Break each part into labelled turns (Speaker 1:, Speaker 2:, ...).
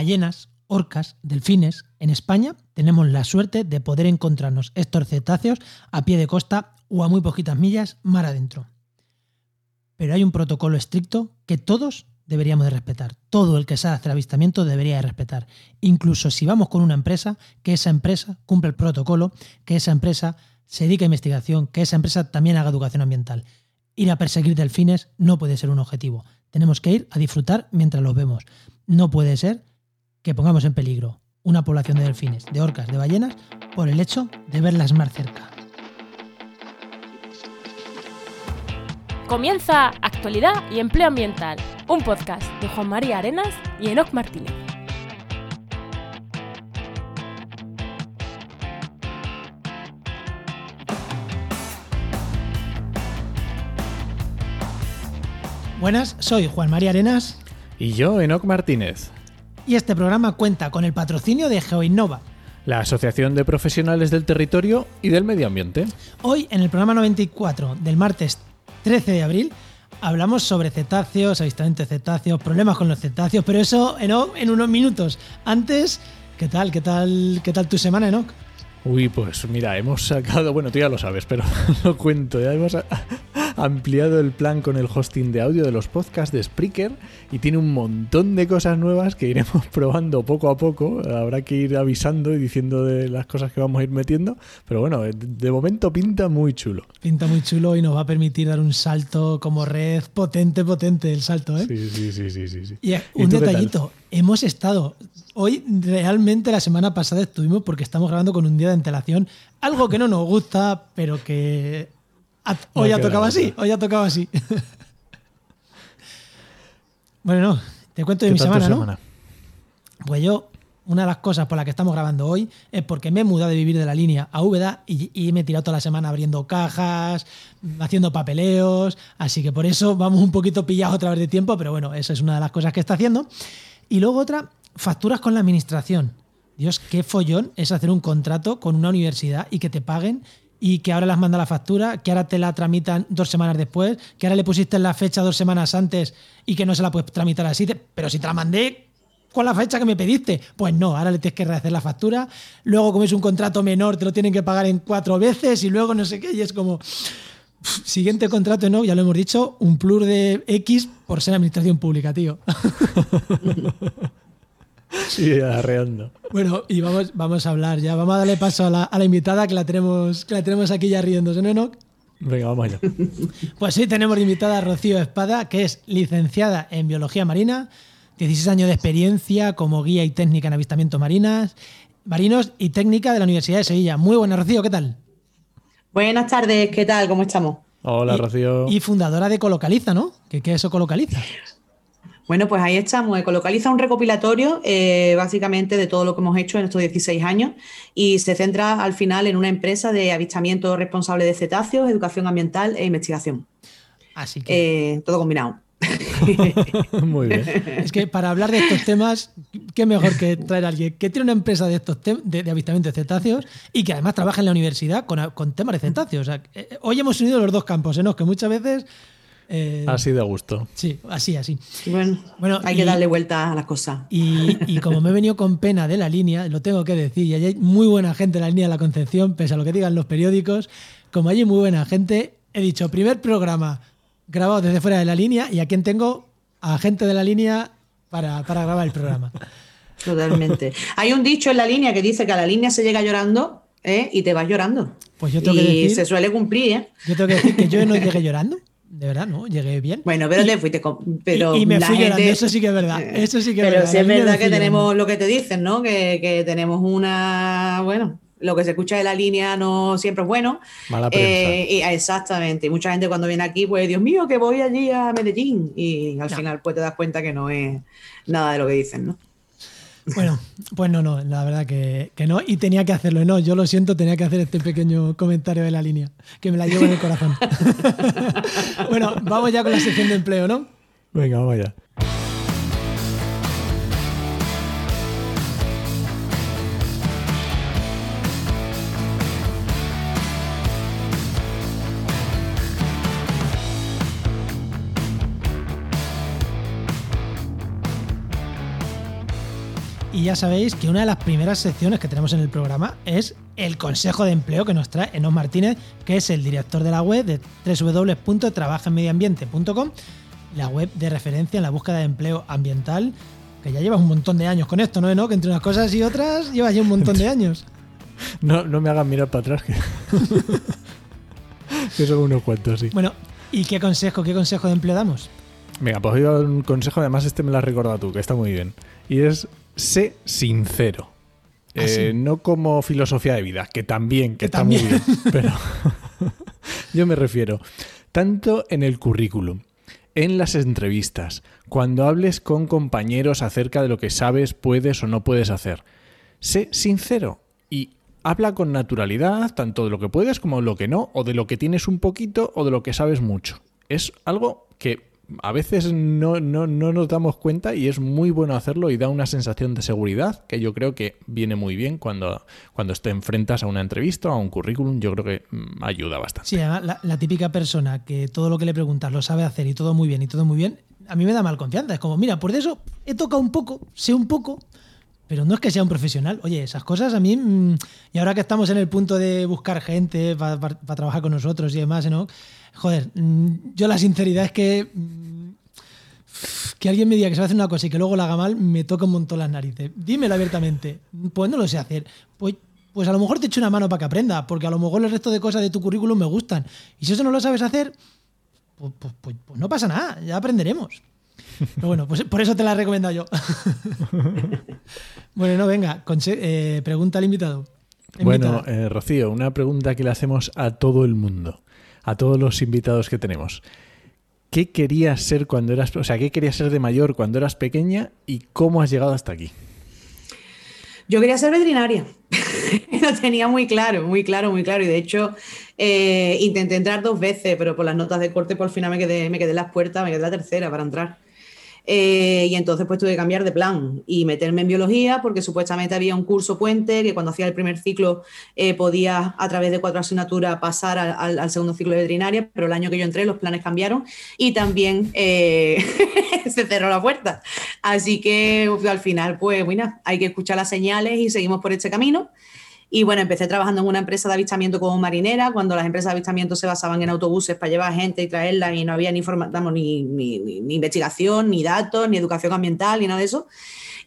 Speaker 1: ballenas, orcas, delfines, en España tenemos la suerte de poder encontrarnos estos cetáceos a pie de costa o a muy poquitas millas mar adentro. Pero hay un protocolo estricto que todos deberíamos de respetar. Todo el que sabe hacer avistamiento debería de respetar. Incluso si vamos con una empresa, que esa empresa cumpla el protocolo, que esa empresa se dedique a investigación, que esa empresa también haga educación ambiental. Ir a perseguir delfines no puede ser un objetivo. Tenemos que ir a disfrutar mientras los vemos. No puede ser que pongamos en peligro una población de delfines, de orcas, de ballenas, por el hecho de verlas más cerca.
Speaker 2: Comienza Actualidad y Empleo Ambiental, un podcast de Juan María Arenas y Enoc Martínez.
Speaker 1: Buenas, soy Juan María Arenas.
Speaker 3: Y yo, Enoc Martínez.
Speaker 1: Y este programa cuenta con el patrocinio de GeoInnova,
Speaker 3: la Asociación de Profesionales del Territorio y del Medio Ambiente.
Speaker 1: Hoy, en el programa 94 del martes 13 de abril, hablamos sobre cetáceos, avistamiento de cetáceos, problemas con los cetáceos, pero eso Enoch, en unos minutos. Antes, ¿qué tal? ¿Qué tal? ¿Qué tal tu semana, Enoch?
Speaker 3: Uy, pues mira, hemos sacado, bueno, tú ya lo sabes, pero lo cuento, ya hemos ampliado el plan con el hosting de audio de los podcasts de Spreaker y tiene un montón de cosas nuevas que iremos probando poco a poco. Habrá que ir avisando y diciendo de las cosas que vamos a ir metiendo, pero bueno, de momento pinta muy chulo.
Speaker 1: Pinta muy chulo y nos va a permitir dar un salto como red potente, potente el salto, ¿eh?
Speaker 3: Sí, sí, sí, sí, sí.
Speaker 1: Y un detallito, hemos estado hoy realmente la semana pasada estuvimos porque estamos grabando con un día de antelación, algo que no nos gusta, pero que hoy ha tocado así, hoy ha tocado así. bueno, no, te cuento de mi semana, ¿no? Pues yo, una de las cosas por las que estamos grabando hoy es porque me he mudado de vivir de la línea a Úbeda y, me he tirado toda la semana abriendo cajas, haciendo papeleos, así que por eso vamos un poquito pillados otra vez de tiempo, pero bueno, esa es una de las cosas que está haciendo. Y luego otra, facturas con la administración. Dios, qué follón es hacer un contrato con una universidad y que te paguen y que ahora las manda la factura, que ahora te la tramitan dos semanas después, que ahora le pusiste la fecha dos semanas antes y que no se la puedes tramitar así. Pero si te la mandé con la fecha que me pediste, pues no, ahora le tienes que rehacer la factura. Luego, como es un contrato menor, te lo tienen que pagar en cuatro veces y luego no sé qué. Y es como. Siguiente contrato, no, ya lo hemos dicho, un plus de X por ser administración pública, tío.
Speaker 3: Sí, arreando.
Speaker 1: Bueno, y vamos, vamos a hablar ya. Vamos a darle paso a la, invitada que la tenemos, que la tenemos aquí ya riéndose, ¿no,
Speaker 3: Venga, vamos allá.
Speaker 1: Pues sí, tenemos de invitada a Rocío Espada, que es licenciada en Biología Marina, 16 años de experiencia como guía y técnica en avistamiento marinas, marinos y técnica de la Universidad de Sevilla. Muy buena, Rocío, ¿qué tal?
Speaker 4: Buenas tardes, ¿qué tal? ¿Cómo estamos?
Speaker 3: Hola, Rocío.
Speaker 1: Y fundadora de Colocaliza, ¿no? ¿Qué, qué es eso Colocaliza?
Speaker 4: Bueno, pues ahí estamos. Ecolocaliza un recopilatorio eh, básicamente de todo lo que hemos hecho en estos 16 años y se centra al final en una empresa de avistamiento responsable de cetáceos, educación ambiental e investigación.
Speaker 1: Así que.
Speaker 4: Eh, todo combinado.
Speaker 3: Muy bien.
Speaker 1: Es que para hablar de estos temas, qué mejor que traer a alguien que tiene una empresa de estos de, avistamiento de cetáceos y que además trabaja en la universidad con, temas de cetáceos. Eh, hoy hemos unido los dos campos, ¿no? que muchas veces
Speaker 3: eh, así de gusto.
Speaker 1: Sí, así, así.
Speaker 4: Bueno, hay que darle vuelta a las cosas.
Speaker 1: Y, como me he venido con pena de la línea, lo tengo que decir, y hay muy buena gente en la línea de la Concepción, pese a lo que digan los periódicos, como hay muy buena gente, he dicho, primer programa grabado desde fuera de la línea, y a quien tengo a gente de la línea para, grabar el programa.
Speaker 4: Totalmente. Hay un dicho en la línea que dice que a la línea se llega llorando ¿eh? y te vas llorando.
Speaker 1: Pues yo tengo y que decir,
Speaker 4: se suele cumplir, ¿eh?
Speaker 1: Yo tengo que decir que yo no llegué llorando de verdad, ¿no? Llegué bien.
Speaker 4: Bueno, pero te fuiste con, pero
Speaker 1: y, me fui llorando, eso sí que es verdad. Eso sí que
Speaker 4: pero
Speaker 1: es
Speaker 4: verdad. sí es verdad que tenemos lo que te dicen, ¿no? Que, que, tenemos una, bueno, lo que se escucha de la línea no siempre es bueno.
Speaker 3: Mala prensa.
Speaker 4: Eh, y, exactamente. Y mucha gente cuando viene aquí, pues, Dios mío, que voy allí a Medellín. Y al final, pues te das cuenta que no es nada de lo que dicen, ¿no?
Speaker 1: Bueno, pues no, no, la verdad que, no. Y tenía que hacerlo, no, yo lo siento, tenía que hacer este pequeño comentario de la línea, que me la llevo en el corazón. bueno, vamos ya con la sección de empleo, ¿no?
Speaker 3: Venga, vamos allá.
Speaker 1: Y ya sabéis que una de las primeras secciones que tenemos en el programa es el consejo de empleo que nos trae Enos Martínez, que es el director de la web de www.trabajenmedioambiente.com, la web de referencia en la búsqueda de empleo ambiental, que ya llevas un montón de años con esto, ¿no? Que entre unas cosas y otras llevas ya un montón de años.
Speaker 3: No, no me hagan mirar para atrás, que, que son unos cuantos, sí.
Speaker 1: Bueno, ¿y qué consejo, qué consejo de empleo damos?
Speaker 3: Venga, pues yo un consejo, además este me lo has recordado tú, que está muy bien. Y es, sé sincero.
Speaker 1: ¿Ah,
Speaker 3: Eh, no como filosofía de vida, que también, que,
Speaker 1: Que
Speaker 3: está
Speaker 1: también.
Speaker 3: muy bien. Pero yo me refiero, tanto en el currículum, en las entrevistas, cuando hables con compañeros acerca de lo que sabes, puedes o no puedes hacer. Sé sincero y habla con naturalidad, tanto de lo que puedes como de lo que no, o de lo que tienes un poquito o de lo que sabes mucho. Es algo que a veces no, no, no nos damos cuenta y es muy bueno hacerlo y da una sensación de seguridad que yo creo que viene muy bien cuando, cuando te enfrentas a una entrevista o a un currículum. Yo creo que mm, ayuda bastante.
Speaker 1: Sí, además, la, típica persona que todo lo que le preguntas lo sabe hacer y todo muy bien y todo muy bien, a mí me da mal confianza. Es como, mira, por eso he tocado un poco, sé un poco, pero no es que sea un profesional. Oye, esas cosas a mí, mm, y ahora que estamos en el punto de buscar gente para trabajar con nosotros y demás, ¿no? Joder, mm, yo la sinceridad es que mm, que alguien me diga que se va a hacer una cosa y que luego la haga mal, me toca un montón las narices. Dímelo abiertamente. Pues no lo sé hacer. Pues, pues a lo mejor te echo una mano para que aprenda, porque a lo mejor el resto de cosas de tu currículum me gustan. Y si eso no lo sabes hacer, pues, pues- pues- pues no pasa nada, ya aprenderemos. Pero bueno, pues por eso te la he recomendado yo. bueno, no, venga, eh, pregunta al invitado.
Speaker 3: Bueno, eh, Rocío, una pregunta que le hacemos a todo el mundo, a todos los invitados que tenemos. ¿Qué querías ser cuando eras, o sea, qué querías ser de mayor cuando eras pequeña y cómo has llegado hasta aquí?
Speaker 4: Yo quería ser veterinaria. Lo tenía muy claro, muy claro, muy claro. Y de hecho, eh, intenté entrar dos veces, pero por las notas de corte, por final me quedé, me quedé en las puertas, me quedé la tercera para entrar. Eh, y entonces pues tuve que cambiar de plan y meterme en biología porque supuestamente había un curso puente que cuando hacía el primer ciclo eh, podía a través de cuatro asignaturas pasar al, segundo ciclo de veterinaria, pero el año que yo entré los planes cambiaron y también eh, se cerró la puerta. Así que al final pues bueno, hay que escuchar las señales y seguimos por este camino. Y bueno, empecé trabajando en una empresa de avistamiento como marinera, cuando las empresas de avistamiento se basaban en autobuses para llevar gente y traerla y no había ni, vamos, ni, investigación, ni datos, ni educación ambiental, ni nada de eso.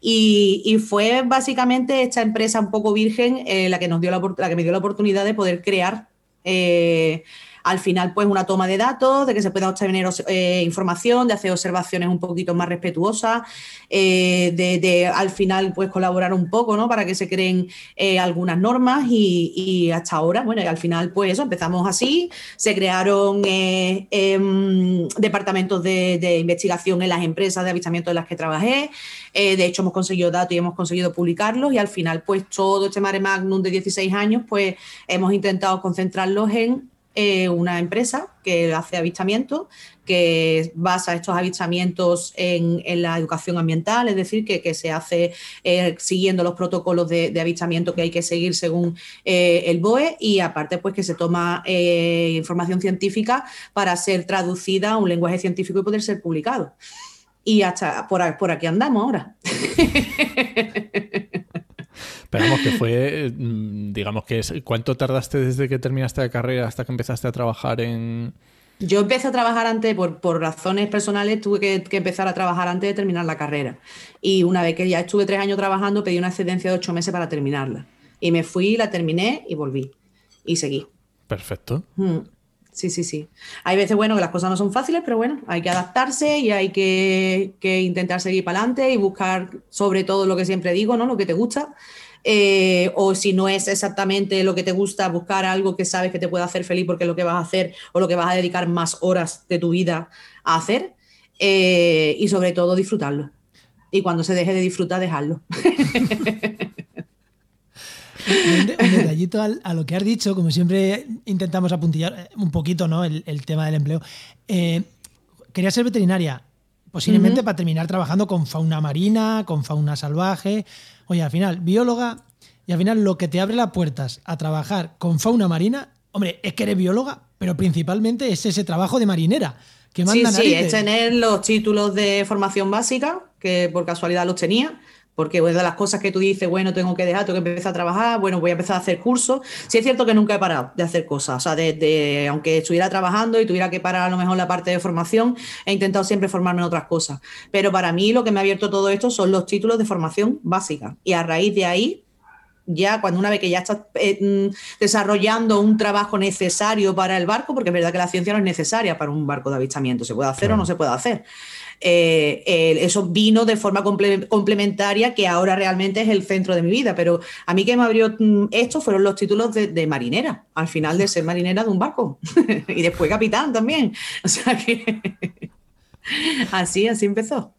Speaker 4: Y, fue básicamente esta empresa un poco virgen eh, la, que nos dio la que me dio la oportunidad de poder crear eh, al final pues una toma de datos, de que se pueda obtener eh, información, de hacer observaciones un poquito más respetuosas, eh, de, al final pues colaborar un poco ¿no? para que se creen eh, algunas normas y, hasta ahora, bueno, y al final pues eso, empezamos así, se crearon em, departamentos de, de, investigación en las empresas de avistamiento en las que trabajé, de hecho hemos conseguido datos y hemos conseguido publicarlos y al final pues todo este mare magnum de 16 años pues hemos intentado concentrarlos en eh, una empresa que hace avistamientos, que basa estos avistamientos en, la educación ambiental, es decir, que, se hace eh, siguiendo los protocolos de, avistamiento que hay que seguir según eh, el BOE y aparte pues que se toma información científica para ser traducida a un lenguaje científico y poder ser publicado. Y hasta por aquí andamos ahora.
Speaker 3: Esperamos que fue, digamos que es, ¿cuánto tardaste desde que terminaste la carrera hasta que empezaste a trabajar en...?
Speaker 4: Yo empecé a trabajar antes, por, por razones personales, tuve que, que, empezar a trabajar antes de terminar la carrera. Y una vez que ya estuve tres años trabajando, pedí una excedencia de ocho meses para terminarla. Y me fui, la terminé y volví. Y seguí.
Speaker 3: Perfecto.
Speaker 4: Hmm. Sí, sí, sí. Hay veces, bueno, que las cosas no son fáciles, pero bueno, hay que adaptarse y hay que, que intentar seguir para adelante y buscar sobre todo lo que siempre digo, ¿no? Lo que te gusta. Eh, o si no es exactamente lo que te gusta, buscar algo que sabes que te puede hacer feliz porque es lo que vas a hacer o lo que vas a dedicar más horas de tu vida a hacer. Eh, y sobre todo disfrutarlo. Y cuando se deje de disfrutar, dejarlo.
Speaker 1: Un, un, detallito a, a, lo que has dicho, como siempre intentamos apuntillar un poquito ¿no? el, el tema del empleo. Eh, quería ser veterinaria, posiblemente uh -huh. para terminar trabajando con fauna marina, con fauna salvaje. Oye, al final, bióloga, y al final lo que te abre las puertas a trabajar con fauna marina, hombre, es que eres bióloga, pero principalmente es ese trabajo de marinera. Que manda
Speaker 4: sí, sí, es tener los títulos de formación básica, que por casualidad los tenía, Porque una de las cosas que tú dices, bueno, tengo que dejar, tengo que empezar a trabajar, bueno, voy a empezar a hacer cursos. Sí es cierto que nunca he parado de hacer cosas. O sea, de, aunque estuviera trabajando y tuviera que parar a lo mejor la parte de formación, he intentado siempre formarme en otras cosas. Pero para mí lo que me ha abierto todo esto son los títulos de formación básica. Y a raíz de ahí, ya cuando una vez que ya estás eh, mm, desarrollando un trabajo necesario para el barco, porque es verdad que la ciencia no es necesaria para un barco de avistamiento, se puede hacer o no se puede hacer. Eh, eso vino de forma complementaria, que ahora realmente es el centro de mi vida. Pero a mí que me abrió mm, esto fueron los títulos de, marinera, al final de ser marinera de un barco. y después capitán también. O sea que así, así empezó.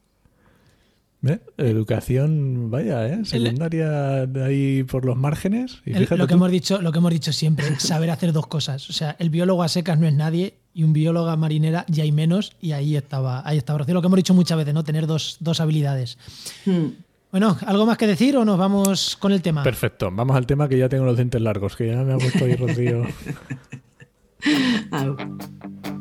Speaker 3: Educación, vaya, ¿eh? secundaria de ahí por los márgenes.
Speaker 1: lo, que hemos dicho, lo que hemos dicho siempre, saber hacer dos cosas. O sea, el biólogo a secas no es nadie y un biólogo marinera ya hay menos y ahí estaba, ahí estaba Lo que hemos dicho muchas veces, ¿no? Tener dos, habilidades. Hmm. Bueno, ¿algo más que decir o nos vamos con el tema?
Speaker 3: Perfecto, vamos al tema que ya tengo los dientes largos, que ya me ha puesto ahí Rocío.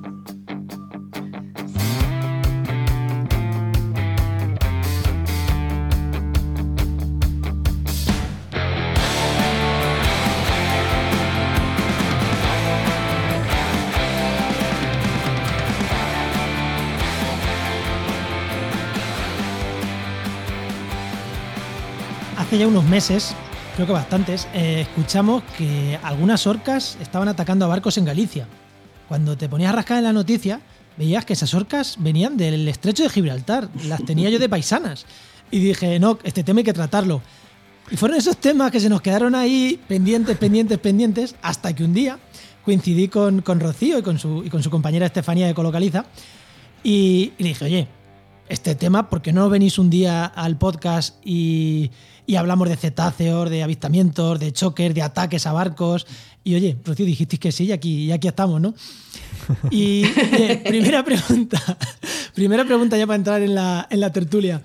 Speaker 1: ya unos meses, creo que bastantes, eh, escuchamos que algunas orcas estaban atacando a barcos en Galicia. Cuando te ponías a rascar en la noticia, veías que esas orcas venían del estrecho de Gibraltar. Las tenía yo de paisanas. Y dije, no, este tema hay que tratarlo. Y fueron esos temas que se nos quedaron ahí pendientes, pendientes, pendientes, hasta que un día coincidí con, con Rocío y con, su, y con su compañera Estefanía de Colocaliza. Y, y le dije, oye, este tema, ¿por qué no venís un día al podcast y, y hablamos de cetáceos, de avistamientos, de choques, de ataques a barcos. Y oye, Rocío, dijisteis que sí y aquí, y aquí estamos, ¿no? Y primera pregunta, primera pregunta ya para entrar en la, en la tertulia.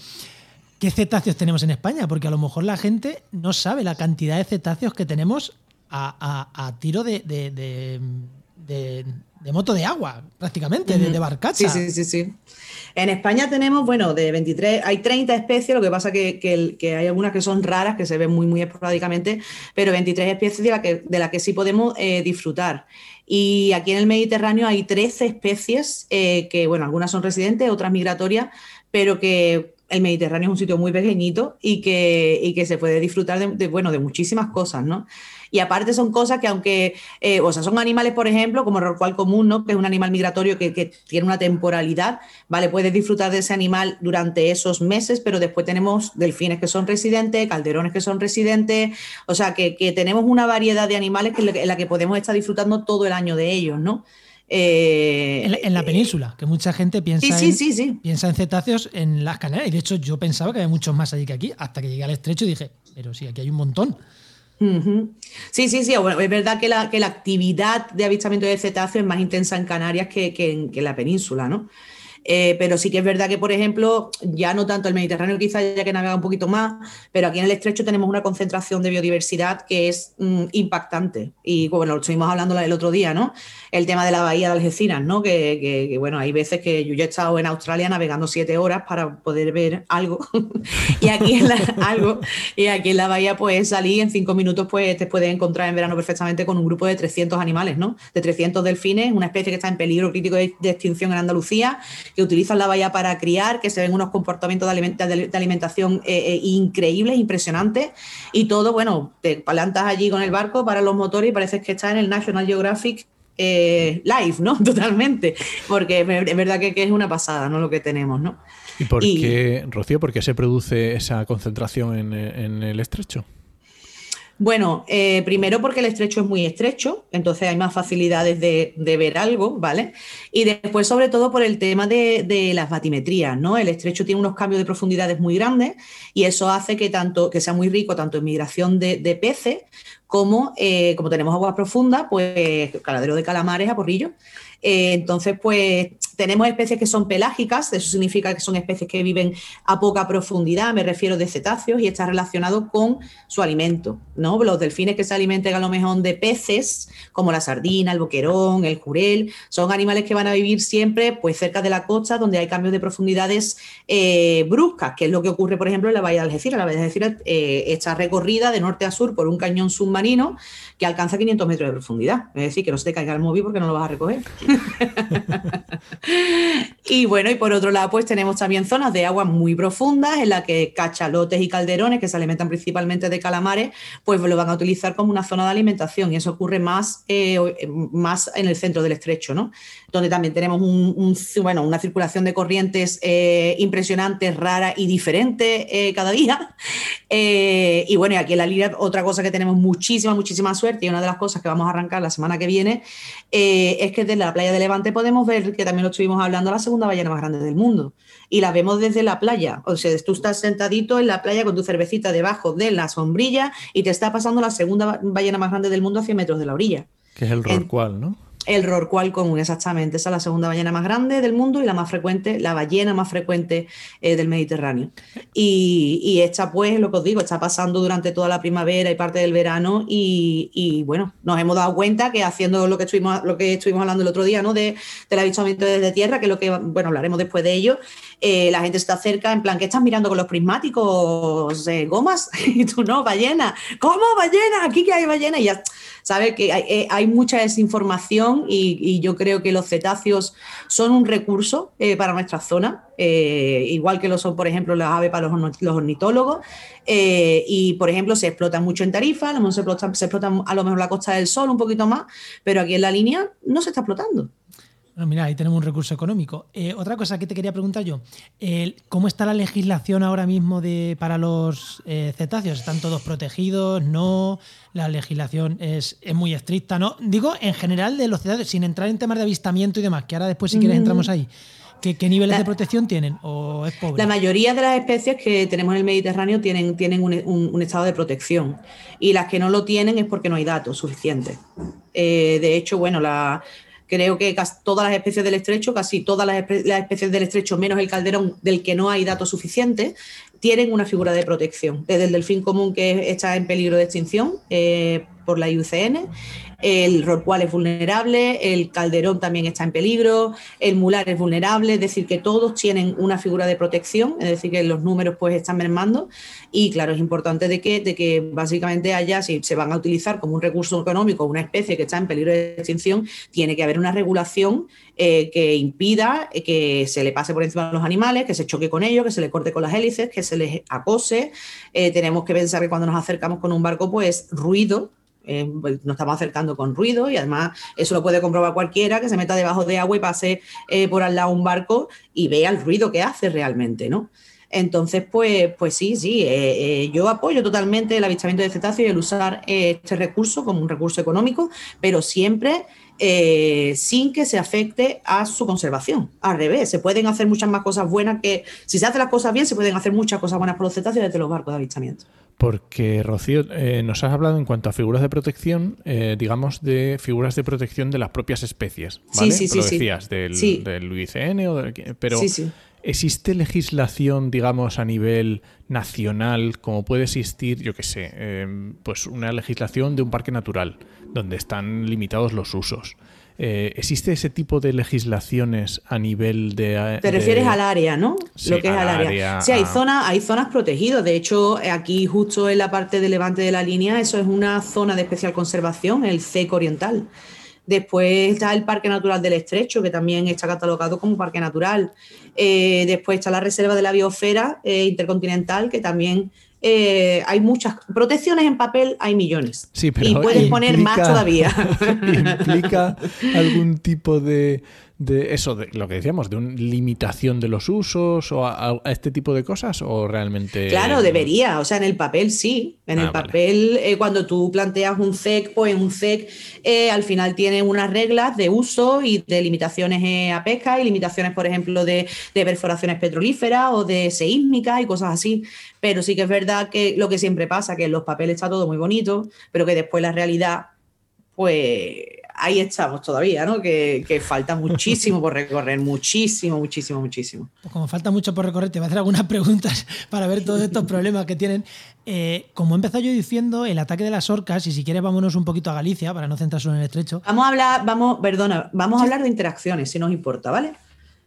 Speaker 1: ¿Qué cetáceos tenemos en España? Porque a lo mejor la gente no sabe la cantidad de cetáceos que tenemos a, tiro de, de moto de agua, prácticamente, de, barcacha.
Speaker 4: Sí, sí, sí, sí. En España tenemos, bueno, de 23, hay 30 especies, lo que pasa que, que, hay algunas que son raras, que se ven muy, muy esporádicamente, pero 23 especies de las que, de la que sí podemos eh, disfrutar. Y aquí en el Mediterráneo hay 13 especies eh, que, bueno, algunas son residentes, otras migratorias, pero que el Mediterráneo es un sitio muy pequeñito y que, y que se puede disfrutar de, bueno, de muchísimas cosas, ¿no? Y aparte son cosas que aunque, eh, o sea, son animales, por ejemplo, como el rorcual común, ¿no? Que es un animal migratorio que, tiene una temporalidad, ¿vale? Puedes disfrutar de ese animal durante esos meses, pero después tenemos delfines que son residentes, calderones que son residentes, o sea, que, tenemos una variedad de animales que, en la que podemos estar disfrutando todo el año de ellos, ¿no?
Speaker 1: Eh, en, la, península, que mucha gente piensa, en, piensa en cetáceos en las Canarias. Y de hecho, yo pensaba que había muchos más allí que aquí, hasta que llegué al estrecho y dije, pero sí, aquí hay un montón.
Speaker 4: Sí, sí, sí. es verdad que la, que la, actividad de avistamiento de cetáceos es más intensa en Canarias que, que en la península, ¿no? Eh, pero sí que es verdad que, por ejemplo, ya no tanto el Mediterráneo, quizás ya que navega un poquito más, pero aquí en el estrecho tenemos una concentración de biodiversidad que es mm, impactante. Y bueno, lo estuvimos hablando el otro día, ¿no? El tema de la bahía de Algeciras, ¿no? Que, bueno, hay veces que yo ya he estado en Australia navegando siete horas para poder ver algo. y aquí en la, algo. Y aquí en la bahía, pues salí en cinco minutos, pues te puedes encontrar en verano perfectamente con un grupo de 300 animales, ¿no? De 300 delfines, una especie que está en peligro crítico de extinción en Andalucía que utilizan la bahía para criar, que se ven unos comportamientos de, alimentación eh, eh, increíbles, impresionantes, y todo, bueno, te plantas allí con el barco para los motores y parece que está en el National Geographic eh, live, ¿no? Totalmente, porque es verdad que, es una pasada, ¿no? Lo que tenemos, ¿no?
Speaker 3: ¿Y por qué, Rocío, por qué se produce esa concentración en el estrecho?
Speaker 4: Bueno, eh, primero porque el estrecho es muy estrecho, entonces hay más facilidades de, ver algo, ¿vale? Y después, sobre todo, por el tema de, las batimetrías, ¿no? El estrecho tiene unos cambios de profundidades muy grandes y eso hace que, tanto, que sea muy rico tanto en migración de, peces como, eh, como tenemos aguas profundas, pues caladero de calamares a porrillo. Eh, entonces, pues tenemos especies que son pelágicas, eso significa que son especies que viven a poca profundidad, me refiero de cetáceos, y está relacionado con su alimento. ¿no? Los delfines que se alimentan a lo mejor de peces, como la sardina, el boquerón, el jurel, son animales que van a vivir siempre pues, cerca de la costa, donde hay cambios de profundidades eh, bruscas, que es lo que ocurre, por ejemplo, en la bahía de Algeciras. La bahía de Algeciras eh, está recorrida de norte a sur por un cañón submarino que alcanza 500 metros de profundidad. Es decir, que no se te caiga el móvil porque no lo vas a recoger. y bueno, y por otro lado, pues tenemos también zonas de aguas muy profundas en las que cachalotes y calderones, que se alimentan principalmente de calamares, pues lo van a utilizar como una zona de alimentación. Y eso ocurre más, eh, más en el centro del estrecho, ¿no? Donde también tenemos bueno, una circulación de corrientes eh, impresionante, rara y diferente eh, cada día. y bueno, y aquí en la línea, otra cosa que tenemos muchísima, muchísima suerte, y una de las cosas que vamos a arrancar la semana que viene, es que desde la playa de Levante podemos ver, que también lo estuvimos hablando, la segunda ballena más grande del mundo. Y la vemos desde la playa. O sea, tú estás sentadito en la playa con tu cervecita debajo de la sombrilla y te está pasando la segunda ballena más grande del mundo a 100 metros de la orilla.
Speaker 3: Que es el rorcual, ¿no?
Speaker 4: El común, exactamente. Esa es la segunda ballena más grande del mundo y la más frecuente, la ballena más frecuente eh, del Mediterráneo. Y, esta, pues, lo que os digo, está pasando durante toda la primavera y parte del verano. Y, bueno, nos hemos dado cuenta que haciendo lo que estuvimos, lo que estuvimos hablando el otro día, ¿no? De, del avistamiento desde tierra, que es lo que, bueno, hablaremos después de ello. Eh, la gente está cerca, en plan, ¿qué estás mirando con los prismáticos? de gomas, y tú no, ballena. ¿Cómo ballena? Aquí que hay ballena. Y ya sabe que hay, eh, mucha desinformación y, yo creo que los cetáceos son un recurso eh, para nuestra zona, igual que lo son, por ejemplo, las aves para los, ornitólogos. y, por ejemplo, se explotan mucho en Tarifa, a lo mejor se explotan, se explotan a lo mejor la Costa del Sol un poquito más, pero aquí en la línea no se está explotando
Speaker 1: mira, ahí tenemos un recurso económico. Eh, otra cosa que te quería preguntar yo, ¿cómo está la legislación ahora mismo de, para los eh, cetáceos? ¿Están todos protegidos? ¿No? La legislación es, muy estricta, ¿no? Digo, en general de los cetáceos, sin entrar en temas de avistamiento y demás, que ahora después si quieres entramos ahí. ¿Qué, niveles de protección tienen? ¿O es pobre?
Speaker 4: La mayoría de las especies que tenemos en el Mediterráneo tienen, tienen un, estado de protección y las que no lo tienen es porque no hay datos suficientes. Eh, de hecho, bueno, la, Creo que casi todas las especies del estrecho, casi todas las, especies del estrecho, menos el calderón, del que no hay datos suficientes, tienen una figura de protección. Desde el delfín común, que está en peligro de extinción eh, por la IUCN, el rorcual es vulnerable, el calderón también está en peligro, el mular es vulnerable, es decir, que todos tienen una figura de protección, es decir, que los números pues están mermando y claro, es importante de que, de que básicamente haya, si se van a utilizar como un recurso económico una especie que está en peligro de extinción, tiene que haber una regulación eh, que impida eh, que se le pase por encima a los animales, que se choque con ellos, que se le corte con las hélices, que se les acose. Eh, tenemos que pensar que cuando nos acercamos con un barco, pues ruido, eh, pues, nos estamos acercando con ruido y además eso lo puede comprobar cualquiera que se meta debajo de agua y pase eh, por al lado un barco y vea el ruido que hace realmente, ¿no? Entonces, pues, pues sí, sí, eh, yo apoyo totalmente el avistamiento de cetáceos y el usar este recurso como un recurso económico, pero siempre sin que se afecte a su conservación. Al revés, se pueden hacer muchas más cosas buenas que, si se hacen las cosas bien, se pueden hacer muchas cosas buenas por los cetáceos desde los barcos de avistamiento.
Speaker 3: Porque, Rocío, eh, nos has hablado en cuanto a figuras de protección, eh, digamos, de figuras de protección de las propias especies. ¿vale? Sí, sí, sí. decías, del, del UICN o del, Pero, ¿existe legislación, digamos, a nivel nacional, como puede existir, yo qué sé, em, pues una legislación de un parque natural, donde están limitados los usos? Eh, ¿Existe ese tipo de legislaciones a nivel de...
Speaker 4: Te refieres al área, ¿no?
Speaker 3: Sí, Lo que es al área.
Speaker 4: Sí, hay, zonas, hay zonas protegidas. De hecho, aquí justo en la parte de levante de la línea, eso es una zona de especial conservación, el CEC oriental. Después está el Parque Natural del Estrecho, que también está catalogado como parque natural. Eh, después está la Reserva de la Biosfera eh, Intercontinental, que también eh, hay muchas protecciones en papel, hay millones.
Speaker 3: Sí, pero
Speaker 4: y puedes poner más todavía.
Speaker 3: ¿Implica algún tipo de de eso, de lo que decíamos, de una limitación de los usos o a, este tipo de cosas o realmente...
Speaker 4: Claro, debería, o sea, en el papel sí, en el ah, papel eh, cuando tú planteas un CEC, pues un CEC eh, al final tiene unas reglas de uso y de limitaciones eh, a pesca y limitaciones, por ejemplo, de, de perforaciones petrolíferas o de seísmicas y cosas así, pero sí que es verdad que lo que siempre pasa, que en los papeles está todo muy bonito, pero que después la realidad, pues ahí estamos todavía, ¿no? Que, falta muchísimo por recorrer, muchísimo, muchísimo, muchísimo.
Speaker 1: Pues como falta mucho por recorrer, te voy a hacer algunas preguntas para ver todos estos problemas que tienen. Eh, como he empezado yo diciendo, el ataque de las orcas, y si quieres vámonos un poquito a Galicia para no centrar solo en el estrecho.
Speaker 4: Vamos a hablar, vamos, perdona, vamos a hablar de interacciones, si nos importa, ¿vale?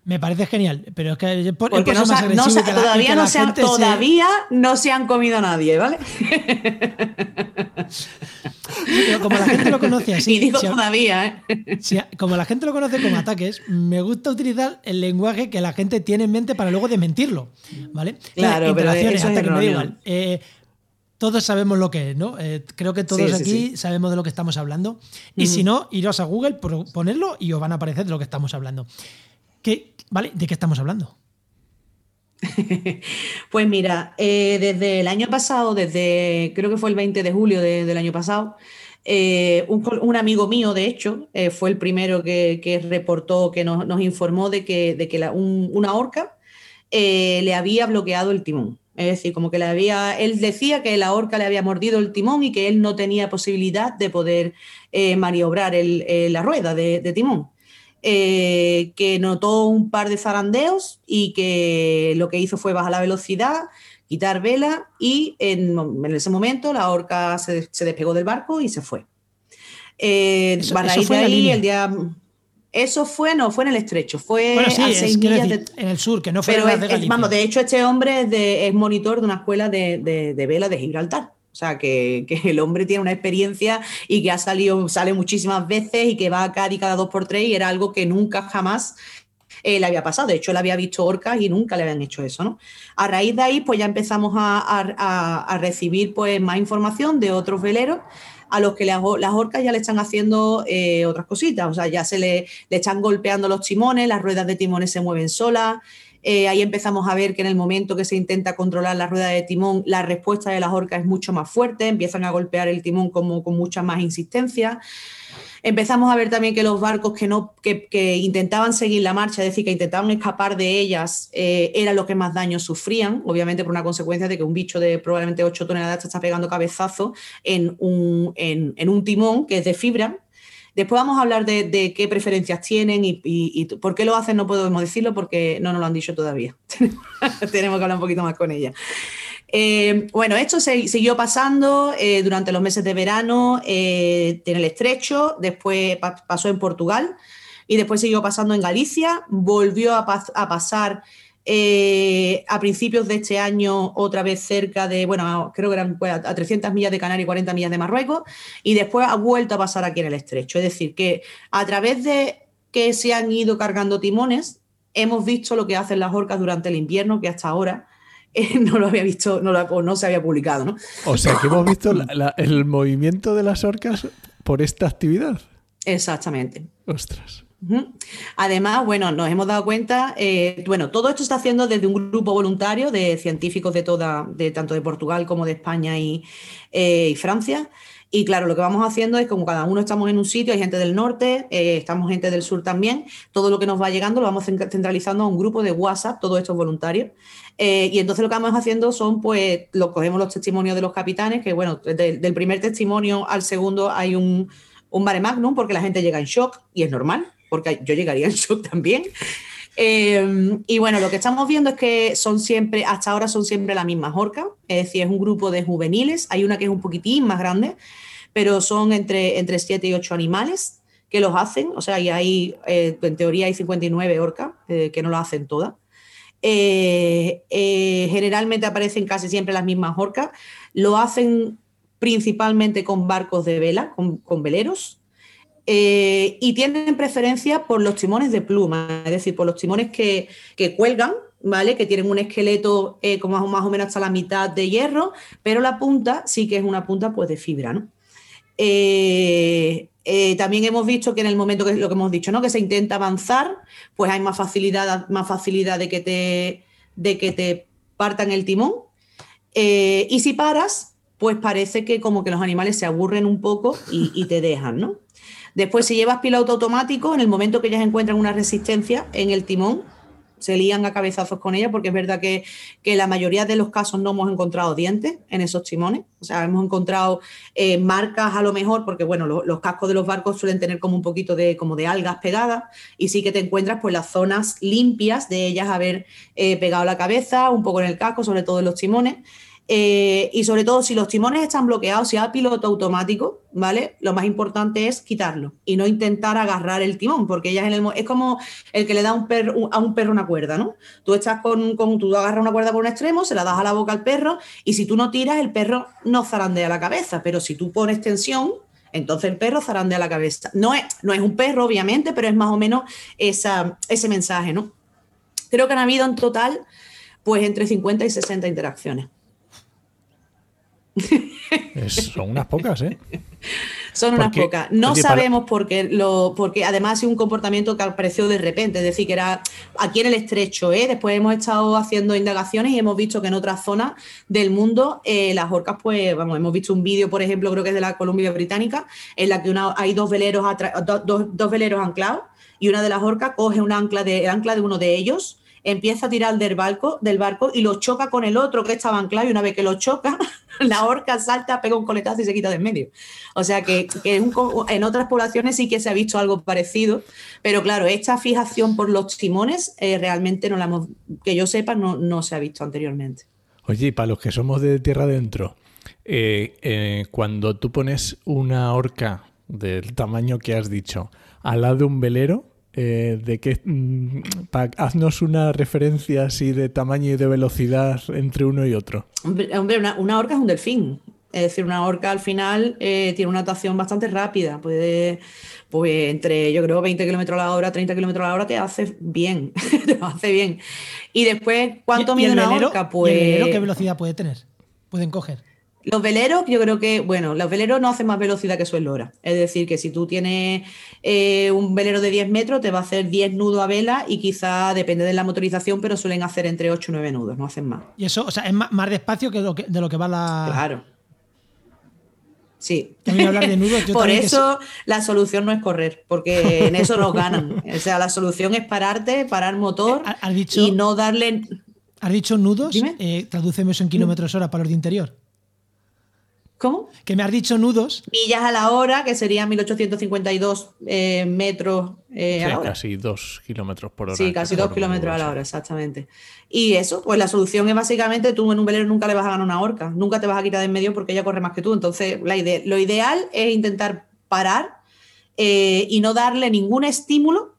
Speaker 1: Me parece genial, pero es que
Speaker 4: Porque no, todavía, no se han, todavía no se han comido a nadie, ¿vale?
Speaker 1: como la gente lo conoce así.
Speaker 4: Y digo todavía, ¿eh?
Speaker 1: como la gente lo conoce como ataques, me gusta utilizar el lenguaje que la gente tiene en mente para luego desmentirlo, ¿vale?
Speaker 4: Claro, pero eso me da igual.
Speaker 1: Eh, todos sabemos lo que es, ¿no? Eh, creo que todos aquí sabemos de lo que estamos hablando. Y si no, iros a Google, ponerlo y os van a aparecer de lo que estamos hablando. ¿Qué, ¿Vale? ¿De qué estamos hablando?
Speaker 4: pues mira, eh, desde el año pasado, desde creo que fue el 20 de julio del año pasado, eh, un, amigo mío, de hecho, eh, fue el primero que, reportó, que nos, informó de que, de que una orca le había bloqueado el timón. Es decir, como que le había, él decía que la orca le había mordido el timón y que él no tenía posibilidad de poder maniobrar la rueda de timón. Eh, que notó un par de zarandeos y que lo que hizo fue bajar la velocidad, quitar vela y en, ese momento la orca se, despegó del barco y se fue. Eh, eso, fue ahí, el día... Eso fue, no, fue en el estrecho, fue
Speaker 1: a seis millas en el sur, que no fue
Speaker 4: Pero de vamos, de hecho, este hombre es, monitor de una escuela de vela de Gibraltar. O sea, que, el hombre tiene una experiencia y que ha salido, sale muchísimas veces y que va a Cádiz cada dos por tres y era algo que nunca jamás eh, le había pasado. De hecho, él había visto orcas y nunca le habían hecho eso, ¿no? A raíz de ahí, pues ya empezamos a, recibir pues, más información de otros veleros a los que las, orcas ya le están haciendo eh, otras cositas. O sea, ya se le, le están golpeando los timones, las ruedas de timones se mueven solas. Eh, ahí empezamos a ver que en el momento que se intenta controlar la rueda de timón, la respuesta de las orcas es mucho más fuerte, empiezan a golpear el timón como, con mucha más insistencia. Empezamos a ver también que los barcos que, no, que, intentaban seguir la marcha, es decir, que intentaban escapar de ellas, eh, eran los que más daño sufrían, obviamente por una consecuencia de que un bicho de probablemente 8 toneladas está pegando cabezazo en un, en un timón que es de fibra, Después vamos a hablar de, qué preferencias tienen y, por qué lo hacen, no podemos decirlo porque no nos lo han dicho todavía. Tenemos que hablar un poquito más con ella. Eh, bueno, esto se, siguió pasando eh, durante los meses de verano eh, en el estrecho, después pasó en Portugal y después siguió pasando en Galicia, volvió a, a pasar eh, a principios de este año, otra vez cerca de, bueno, creo que eran pues, a 300 millas de Canarias y 40 millas de Marruecos, y después ha vuelto a pasar aquí en el estrecho. Es decir, que a través de que se han ido cargando timones, hemos visto lo que hacen las orcas durante el invierno, que hasta ahora eh, no lo había visto, no, no se había publicado. ¿no?
Speaker 3: O sea, que hemos visto el movimiento de las orcas por esta actividad.
Speaker 4: Exactamente.
Speaker 3: Ostras.
Speaker 4: Además, bueno, nos hemos dado cuenta, eh, bueno, todo esto está haciendo desde un grupo voluntario de científicos de toda, de tanto de Portugal como de España y, eh, Francia. Y claro, lo que vamos haciendo es como cada uno estamos en un sitio, hay gente del norte, eh, estamos gente del sur también, todo lo que nos va llegando lo vamos centralizando a un grupo de WhatsApp, todos estos voluntarios. y entonces lo que vamos haciendo son, pues, lo, cogemos los testimonios de los capitanes, que bueno, del primer testimonio al segundo hay un, un mare magnum porque la gente llega en shock y es normal porque yo llegaría en shock también. Eh, y bueno, lo que estamos viendo es que son siempre, hasta ahora son siempre la misma orca, es decir, es un grupo de juveniles, hay una que es un poquitín más grande, pero son entre, entre 7 y 8 animales que los hacen, o sea, y hay, eh, en teoría hay 59 orcas eh, que no lo hacen todas. generalmente aparecen casi siempre las mismas orcas, lo hacen principalmente con barcos de vela, con, con veleros, eh, y tienen preferencia por los timones de pluma, es decir, por los timones que, cuelgan, ¿vale? Que tienen un esqueleto eh, como más o menos hasta la mitad de hierro, pero la punta sí que es una punta pues de fibra, ¿no? Eh, también hemos visto que en el momento que lo que hemos dicho, ¿no? Que se intenta avanzar, pues hay más facilidad, más facilidad de que te, de que te partan el timón. y si paras, pues parece que como que los animales se aburren un poco y, y te dejan, ¿no? Después, si llevas piloto automático, en el momento que ellas encuentran una resistencia en el timón, se lían a cabezazos con ella, porque es verdad que, que la mayoría de los casos no hemos encontrado dientes en esos timones, o sea, hemos encontrado eh, marcas a lo mejor, porque bueno, los cascos de los barcos suelen tener como un poquito de, como de algas pegadas, y sí que te encuentras pues las zonas limpias de ellas haber eh, pegado la cabeza, un poco en el casco, sobre todo en los timones. Eh, y sobre todo, si los timones están bloqueados, si hay piloto automático, ¿vale? Lo más importante es quitarlo y no intentar agarrar el timón, porque ya en es como el que le da un perro, a un perro una cuerda, ¿no? Tú estás con, con, tú agarras una cuerda por un extremo, se la das a la boca al perro y si tú no tiras, el perro no zarandea la cabeza, pero si tú pones tensión, entonces el perro zarandea la cabeza. No es, no es un perro, obviamente, pero es más o menos ese mensaje, ¿no? Creo que han habido en total, pues entre 50 y 60 interacciones
Speaker 3: son unas pocas, ¿eh?
Speaker 4: Son unas pocas. No sabemos por qué, lo, porque además es un comportamiento que apareció de repente, es decir, que era aquí en el estrecho. ¿eh? Después hemos estado haciendo indagaciones y hemos visto que en otras zonas del mundo eh, las orcas, pues, vamos, hemos visto un vídeo, por ejemplo, creo que es de la Columbia Británica, en la que hay dos veleros, dos, veleros anclados y una de las orcas coge un ancla de, el ancla de uno de ellos empieza a tirar del barco, del barco y lo choca con el otro que estaba anclado y una vez que lo choca, la orca salta, pega un coletazo y se quita de en medio. O sea que, en otras poblaciones sí que se ha visto algo parecido, pero claro, esta fijación por los timones eh, realmente no la hemos, que yo sepa, no, no se ha visto anteriormente.
Speaker 3: Oye, para los que somos de tierra adentro, eh, eh, cuando tú pones una orca del tamaño que has dicho al lado de un velero, eh, de que mm, haznos una referencia así de tamaño y de velocidad entre uno y otro.
Speaker 4: Hombre, una, orca es un delfín. Es decir, una orca al final eh, tiene una natación bastante rápida. Puede, pues entre, yo creo, 20 kilómetros a la hora, 30 kilómetros a la hora, te hace bien. te hace bien. Y después, ¿cuánto mide una orca?
Speaker 1: Pues. ¿Qué velocidad puede tener? Pueden coger.
Speaker 4: Los veleros, yo creo que, bueno, los veleros no hacen más velocidad que su eslora. Es decir, que si tú tienes eh, un velero de 10 metros, te va a hacer 10 nudos a vela y quizá depende de la motorización, pero suelen hacer entre 8 y 9 nudos, no hacen más.
Speaker 1: Y eso, o sea, es más, despacio que, de lo que va la.
Speaker 4: Claro. Sí. Por eso la solución no es correr, porque en eso nos ganan. O sea, la solución es pararte, parar motor y no darle.
Speaker 1: ¿Has dicho nudos? Eh, tradúceme eso en kilómetros hora para los de interior.
Speaker 4: ¿Cómo?
Speaker 1: Que me has dicho nudos.
Speaker 4: Millas a la hora, que serían 1852 eh, metros eh, a la hora.
Speaker 3: Casi dos kilómetros por hora.
Speaker 4: Sí, casi dos kilómetros a la hora, exactamente. Y eso, pues la solución es básicamente tú en un velero nunca le vas a ganar una horca, nunca te vas a quitar de en medio porque ella corre más que tú. Entonces, la idea, lo ideal es intentar parar eh, y no darle ningún estímulo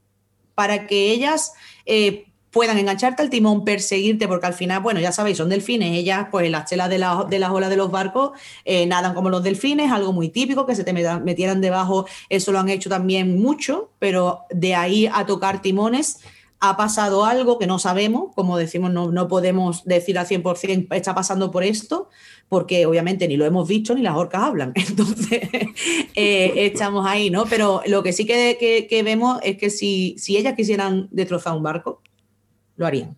Speaker 4: para que ellas puedan engancharte al timón, perseguirte, porque al final, bueno, ya sabéis, son delfines, ellas, pues las telas de, de las olas de los barcos eh, nadan como los delfines, algo muy típico, que se te metieran debajo, eso lo han hecho también mucho, pero de ahí a tocar timones ha pasado algo que no sabemos, como decimos, no, no podemos decir al 100% está pasando por esto, porque obviamente ni lo hemos visto ni las orcas hablan. Entonces, eh, estamos ahí, ¿no? Pero lo que sí que, que, vemos es que si, si ellas quisieran destrozar un barco, lo harían.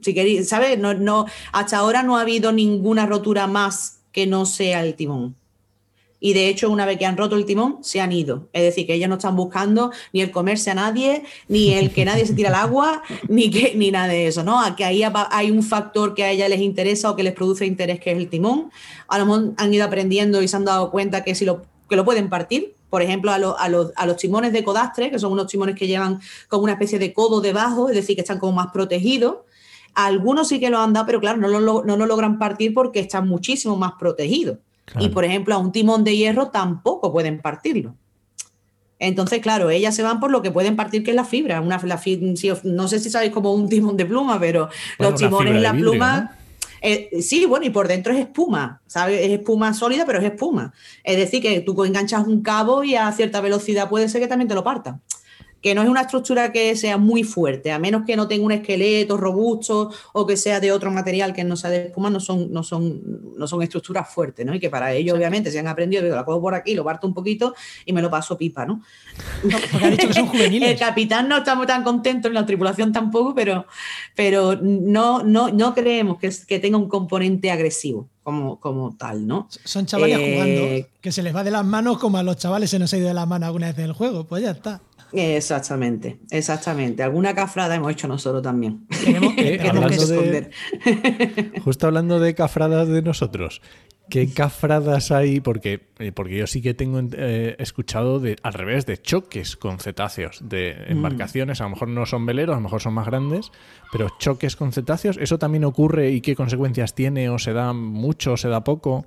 Speaker 4: Si queréis, ¿sabes? No, no, hasta ahora no ha habido ninguna rotura más que no sea el timón. Y de hecho, una vez que han roto el timón, se han ido. Es decir, que ellas no están buscando ni el comerse a nadie, ni el que nadie se tire al agua, ni, que, ni nada de eso, ¿no? Que ahí hay un factor que a ellas les interesa o que les produce interés, que es el timón. A lo mejor han ido aprendiendo y se han dado cuenta que si lo, que lo pueden partir, por ejemplo, a, los, timones de codastre, que son unos timones que llevan como una especie de codo debajo, es decir, que están como más protegidos. Algunos sí que lo han dado, pero claro, no lo, no lo logran partir porque están muchísimo más protegidos. Y por ejemplo, a un timón de hierro tampoco pueden partirlo. Entonces, claro, ellas se van por lo que pueden partir, que es la fibra. Una, no sé si sabéis como un timón de pluma, pero los timones de la pluma. Eh, sí, bueno, y por dentro es espuma, ¿sabes? Es espuma sólida, pero es espuma. Es decir, que tú enganchas un cabo y a cierta velocidad puede ser que también te lo parta que no es una estructura que sea muy fuerte, a menos que no tenga un esqueleto robusto o que sea de otro material que no sea de espuma, no son, no son, no son estructuras fuertes, ¿no? Y que para ello, obviamente, se han aprendido, digo, la cojo por aquí, lo parto un poquito y me lo paso pipa, ¿no?
Speaker 1: porque ha dicho que son juveniles.
Speaker 4: El capitán no estamos tan contentos, la tripulación tampoco, pero, pero no, no, no creemos que, que tenga un componente agresivo. Como, como, tal, ¿no?
Speaker 1: Son chavales jugando, eh, que se les va de las manos como a los chavales se nos ha ido de las manos alguna vez en el juego, pues ya está.
Speaker 4: Exactamente, exactamente. Alguna cafrada hemos hecho nosotros también.
Speaker 3: justo hablando de cafradas de nosotros, ¿qué cafradas hay? Porque, eh, porque yo sí que tengo eh, escuchado de, al revés de choques con cetáceos, de embarcaciones, a lo mejor no son veleros, a lo mejor son más grandes, pero choques con cetáceos, ¿eso también ocurre y qué consecuencias tiene? ¿O se da mucho o se da poco?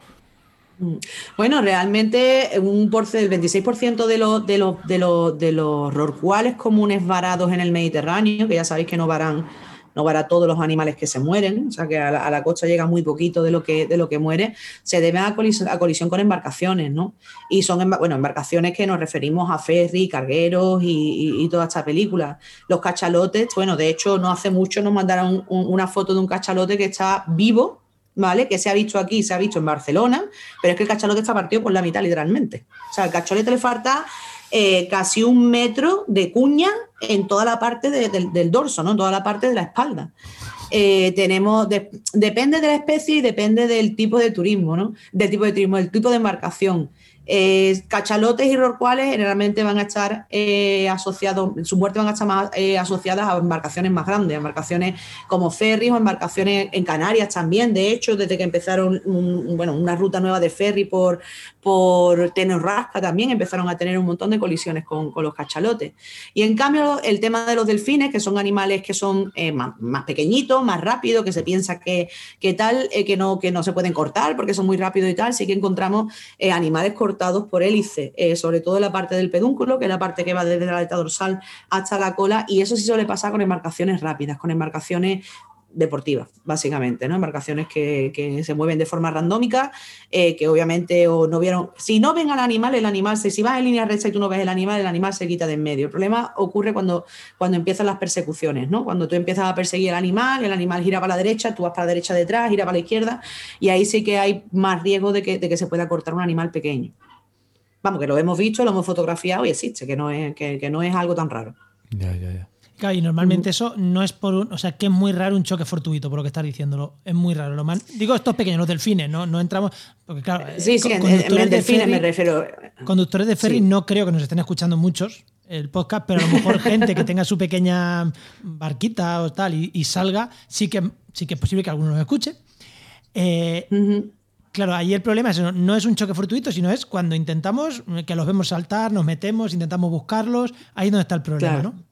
Speaker 4: Mm. Bueno, realmente un del 26% de los, de, los, de, los, de los rorcuales comunes varados en el Mediterráneo, que ya sabéis que no varan, no varan todos los animales que se mueren, o sea que a la, costa llega muy poquito de lo que, de lo que muere, se debe a colisión, con embarcaciones, ¿no? Y son bueno, embarcaciones que nos referimos a ferry, cargueros y, toda esta película. Los cachalotes, bueno, de hecho no hace mucho nos mandaron una foto de un cachalote que está vivo ¿vale? Que se ha visto aquí, se ha visto en Barcelona, pero es que el cachalote está partido por la mitad, literalmente. O sea, al cachalete le falta eh, casi un metro de cuña en toda la parte del dorso, ¿no? En toda la parte de la espalda. Eh, tenemos, depende de la especie y depende del tipo de turismo, ¿no? Del tipo de turismo, del tipo de embarcación. Eh, cachalotes y rorcuales generalmente van a estar eh, asociados, su muerte van a estar más eh, asociadas a embarcaciones más grandes, embarcaciones como ferries o embarcaciones en Canarias también. De hecho, desde que empezaron bueno, una ruta nueva de ferry por, por Tenorrasca también empezaron a tener un montón de colisiones con, los cachalotes. Y en cambio, el tema de los delfines, que son animales que son más, pequeñitos, más rápidos, que se piensa que, que tal, que, no, que no se pueden cortar porque son muy rápidos y tal, sí que encontramos animales cortados por hélice, eh, sobre todo en la parte del pedúnculo, que es la parte que va desde la aleta dorsal hasta la cola, y eso sí suele pasar con embarcaciones rápidas, con embarcaciones deportivas, básicamente, ¿no? Embarcaciones que, se mueven de forma randómica, eh, que obviamente o no vieron. Si no ven al animal, el animal, se, si vas en línea recta y tú no ves el animal, el animal se quita de en medio. El problema ocurre cuando, cuando empiezan las persecuciones, ¿no? Cuando tú empiezas a perseguir al animal, el animal gira para la derecha, tú vas para la derecha detrás, gira para la izquierda, y ahí sí que hay más riesgo de que, de que se pueda cortar un animal pequeño. Vamos, que lo hemos visto, lo hemos fotografiado y existe, que no es, que, no es algo tan raro.
Speaker 3: Ya, ya, ya.
Speaker 1: Claro, y normalmente eso no es por un. O sea, que es muy raro un choque fortuito, por lo que estás diciéndolo. Es muy raro. Lo digo estos pequeños, los delfines, ¿no? No entramos. Porque, claro.
Speaker 4: Sí, sí, en, delfines me refiero.
Speaker 1: Conductores de ferry no creo que nos estén escuchando muchos el podcast, pero a lo mejor gente que tenga su pequeña barquita o tal y, salga, sí que, sí que es posible que alguno nos escuche. Eh, Claro, ahí el problema es, no es un choque fortuito, sino es cuando intentamos que los vemos saltar, nos metemos, intentamos buscarlos, ahí es donde está el problema, ¿no?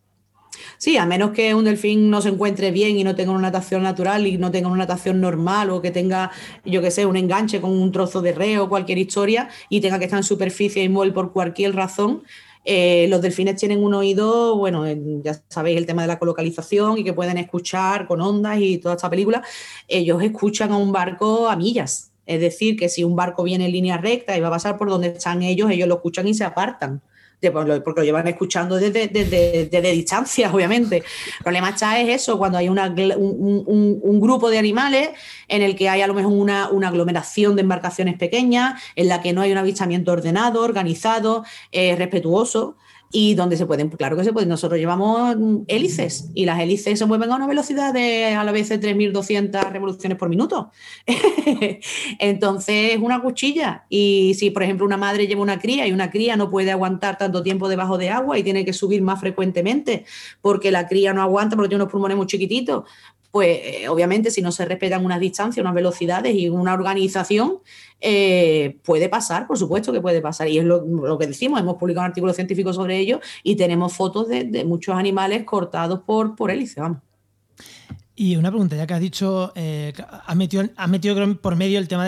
Speaker 4: Sí, a menos que un delfín no se encuentre bien y no tenga una natación natural y no tenga una natación normal o que tenga, yo qué sé, un enganche con un trozo de reo o cualquier historia y tenga que estar en superficie inmóvil por cualquier razón, eh, los delfines tienen un oído, bueno, ya sabéis el tema de la colocalización y que pueden escuchar con ondas y toda esta película. Ellos escuchan a un barco a millas. Es decir, que si un barco viene en línea recta y va a pasar por donde están ellos, ellos lo escuchan y se apartan. Porque lo llevan escuchando desde, desde, distancia, obviamente. El problema está es eso, cuando hay una, un, grupo de animales en el que hay a lo mejor una, una, aglomeración de embarcaciones pequeñas, en la que no hay un avistamiento ordenado, organizado, eh, respetuoso y donde se pueden, claro que se pueden, nosotros llevamos hélices y las hélices se mueven a una velocidad de a la vez de 3.200 revoluciones por minuto. Entonces es una cuchilla y si por ejemplo una madre lleva una cría y una cría no puede aguantar tanto tiempo debajo de agua y tiene que subir más frecuentemente porque la cría no aguanta porque tiene unos pulmones muy chiquititos, pues eh, obviamente si no se respetan unas distancias, unas velocidades y una organización, eh, puede pasar, por supuesto que puede pasar. Y es lo, que decimos, hemos publicado un artículo científico sobre ello y tenemos fotos de, muchos animales cortados por, por hélice, vamos.
Speaker 1: Y una pregunta, ya que has dicho, eh, has metido, metido por medio el tema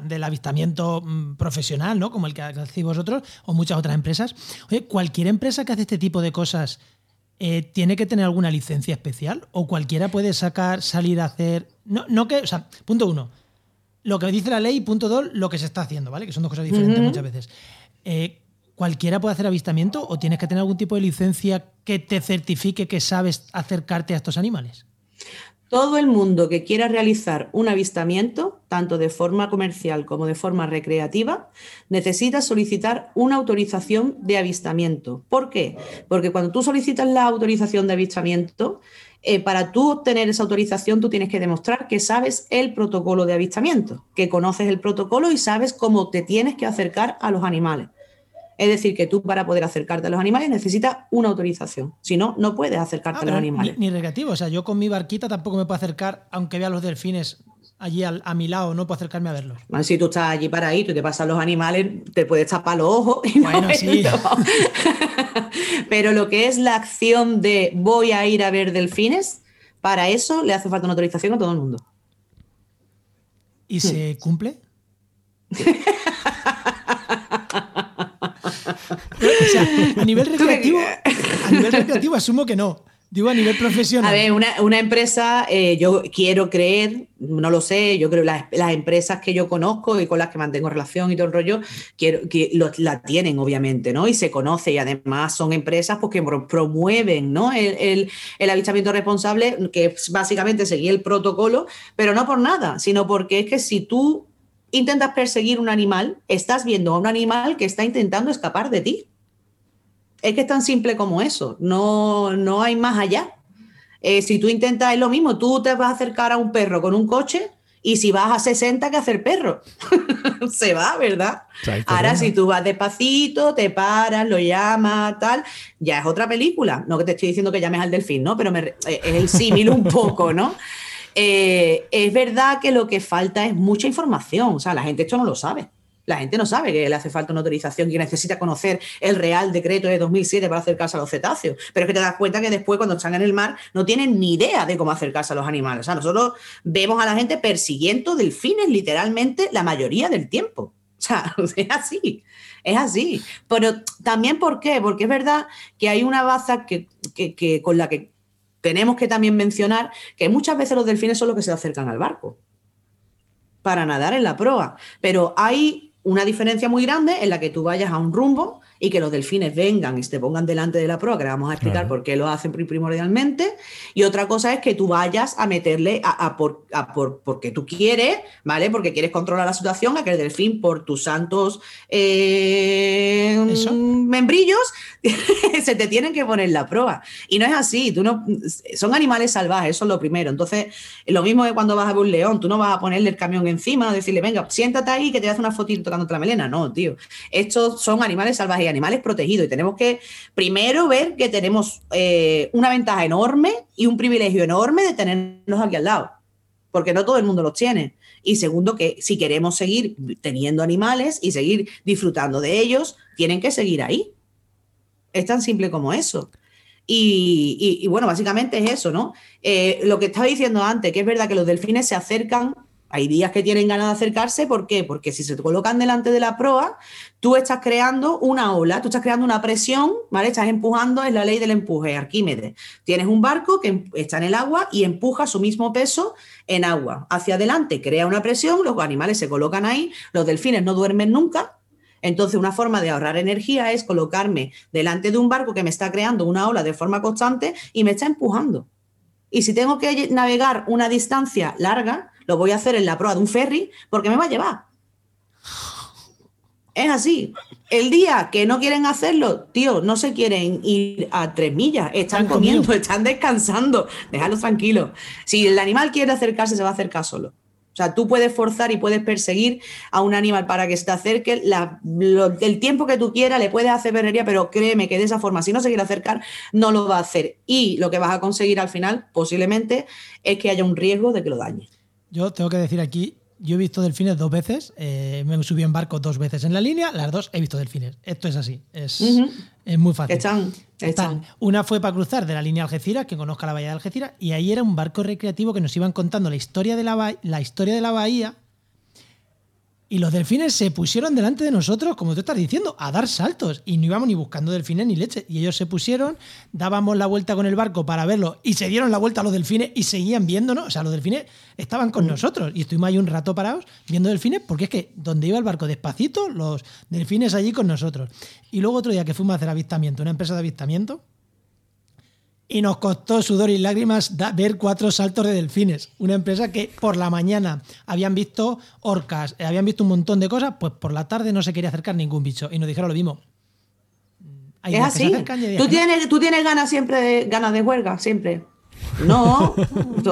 Speaker 1: del avistamiento mm, profesional, ¿no? Como el que hacéis vosotros o muchas otras empresas. Oye, cualquier empresa que hace este tipo de cosas eh, ¿tiene que tener alguna licencia especial? ¿O cualquiera puede sacar, salir a hacer.? No, no que. O sea, punto uno. Lo que dice la ley, punto dos, lo que se está haciendo, ¿vale? Que son dos cosas diferentes muchas veces. Eh, ¿Cualquiera puede hacer avistamiento o tienes que tener algún tipo de licencia que te certifique que sabes acercarte a estos animales?
Speaker 4: Todo el mundo que quiera realizar un avistamiento, tanto de forma comercial como de forma recreativa, necesita solicitar una autorización de avistamiento. ¿Por qué? Porque cuando tú solicitas la autorización de avistamiento, eh, para tú obtener esa autorización tú tienes que demostrar que sabes el protocolo de avistamiento, que conoces el protocolo y sabes cómo te tienes que acercar a los animales. Es decir, que tú para poder acercarte a los animales necesitas una autorización. Si no, no puedes acercarte ah, a los animales.
Speaker 1: Ni, recreativo. O sea, yo con mi barquita tampoco me puedo acercar, aunque vea los delfines allí a mi lado, no puedo acercarme a verlos.
Speaker 4: si tú estás allí paradito y te pasan los animales, te puedes tapar los ojos. Y bueno, sí. Pero lo que es la acción de voy a ir a ver delfines, para eso le hace falta una autorización a todo el mundo.
Speaker 1: ¿Y se cumple? a nivel recreativo, a nivel recreativo asumo que no. A nivel profesional.
Speaker 4: A ver, una, empresa, eh, yo quiero creer, no lo sé, yo creo las, las empresas que yo conozco y con las que mantengo relación y todo el rollo, quiero, que la tienen, obviamente, ¿no? Y se conoce y además son empresas pues, que promueven, ¿no? El, el, el avistamiento responsable, que es básicamente seguir el protocolo, pero no por nada, sino porque es que si tú intentas perseguir un animal, estás viendo a un animal que está intentando escapar de ti. Es que es tan simple como eso, no, no hay más allá. Eh, si tú intentas, es lo mismo, tú te vas a acercar a un perro con un coche y si vas a 60, ¿qué hacer perro? Se va, ¿verdad? Ahora, si tú vas despacito, te paras, lo llamas, tal, ya es otra película. No que te estoy diciendo que llames al delfín, ¿no? Pero eh, es el símil un poco, ¿no? Eh, es verdad que lo que falta es mucha información, o sea, la gente esto no lo sabe. La gente no sabe que le hace falta una autorización, que necesita conocer el Real Decreto de 2007 para acercarse a los cetáceos. Pero es que te das cuenta que después, cuando están en el mar, no tienen ni idea de cómo acercarse a los animales. O sea, nosotros vemos a la gente persiguiendo delfines literalmente la mayoría del tiempo. O sea, es así, es así. Pero también, ¿por qué? Porque es verdad que hay una baza que, que con la que tenemos que también mencionar que muchas veces los delfines son los que se acercan al barco para nadar en la proa, pero hay una diferencia muy grande en la que tú vayas a un rumbo y que los delfines vengan y se te pongan delante de la proa, que le vamos a explicar por qué lo hacen primordialmente. Y otra cosa es que tú vayas a meterle a, por, porque tú quieres, ¿vale? Porque quieres controlar la situación, a que el delfín, por tus santos eh, membrillos, se te tienen que poner la proa. Y no es así, tú no, son animales salvajes, eso es lo primero. Entonces, lo mismo que cuando vas a ver un león, tú no vas a ponerle el camión encima, decirle, venga, siéntate ahí que te hace una fotito tocándote la melena. No, tío. Estos son animales salvajes animales protegidos. Y tenemos que primero ver que tenemos eh, una ventaja enorme y un privilegio enorme de tenerlos aquí al lado, porque no todo el mundo los tiene. Y segundo, que si queremos seguir teniendo animales y seguir disfrutando de ellos, tienen que seguir ahí. Es tan simple como eso. Y, bueno, básicamente es eso, ¿no? Eh, lo que estaba diciendo antes, que es verdad que los delfines se acercan hay días que tienen ganas de acercarse, ¿por qué? Porque si se te colocan delante de la proa, tú estás creando una ola, tú estás creando una presión, ¿vale? Estás empujando, es la ley del empuje, Arquímedes. Tienes un barco que está en el agua y empuja su mismo peso en agua. Hacia adelante crea una presión, los animales se colocan ahí, los delfines no duermen nunca, entonces, una forma de ahorrar energía es colocarme delante de un barco que me está creando una ola de forma constante y me está empujando. Y si tengo que navegar una distancia larga, lo voy a hacer en la proa de un ferry porque me va a llevar. Es así. El día que no quieren hacerlo, tío, no se quieren ir a tres millas, están comiendo, están descansando, déjalo tranquilo. Si el animal quiere acercarse, se va a acercar solo. O sea, tú puedes forzar y puedes perseguir a un animal para que se te acerque el tiempo que tú quieras, le puedes hacer perrería, pero créeme que de esa forma, si no se quiere acercar, no lo va a hacer. Y lo que vas a conseguir al final, posiblemente, es que haya un riesgo de que lo dañe.
Speaker 1: Yo tengo que decir aquí, yo he visto delfines dos veces, eh, me subí en barco dos veces en la línea, las dos he visto delfines. Esto es así, es, muy fácil.
Speaker 4: Están, están.
Speaker 1: Una fue para cruzar de la línea Algeciras, que conozca la bahía de Algeciras, y ahí era un barco recreativo que nos iban contando la historia de la, la, historia de la bahía y los delfines se pusieron delante de nosotros, como tú estás diciendo, a dar saltos. Y no íbamos ni buscando delfines ni leche. Y ellos se pusieron, dábamos la vuelta con el barco para verlo y se dieron la vuelta a los delfines y seguían viéndonos. O sea, los delfines estaban con mm. nosotros. Y estuvimos ahí un rato parados viendo delfines porque es que donde iba el barco despacito, los delfines allí con nosotros. Y luego otro día que fuimos a hacer avistamiento, una empresa de avistamiento, y nos costó sudor y lágrimas ver cuatro saltos de delfines. Una empresa que por la mañana habían visto orcas, eh, habían visto un montón de cosas, pues por la tarde no se quería acercar ningún bicho. Y nos dijeron lo mismo.
Speaker 4: es así. ¿Tú tienes, tú tienes ganas siempre de, ganas de huelga, siempre. No,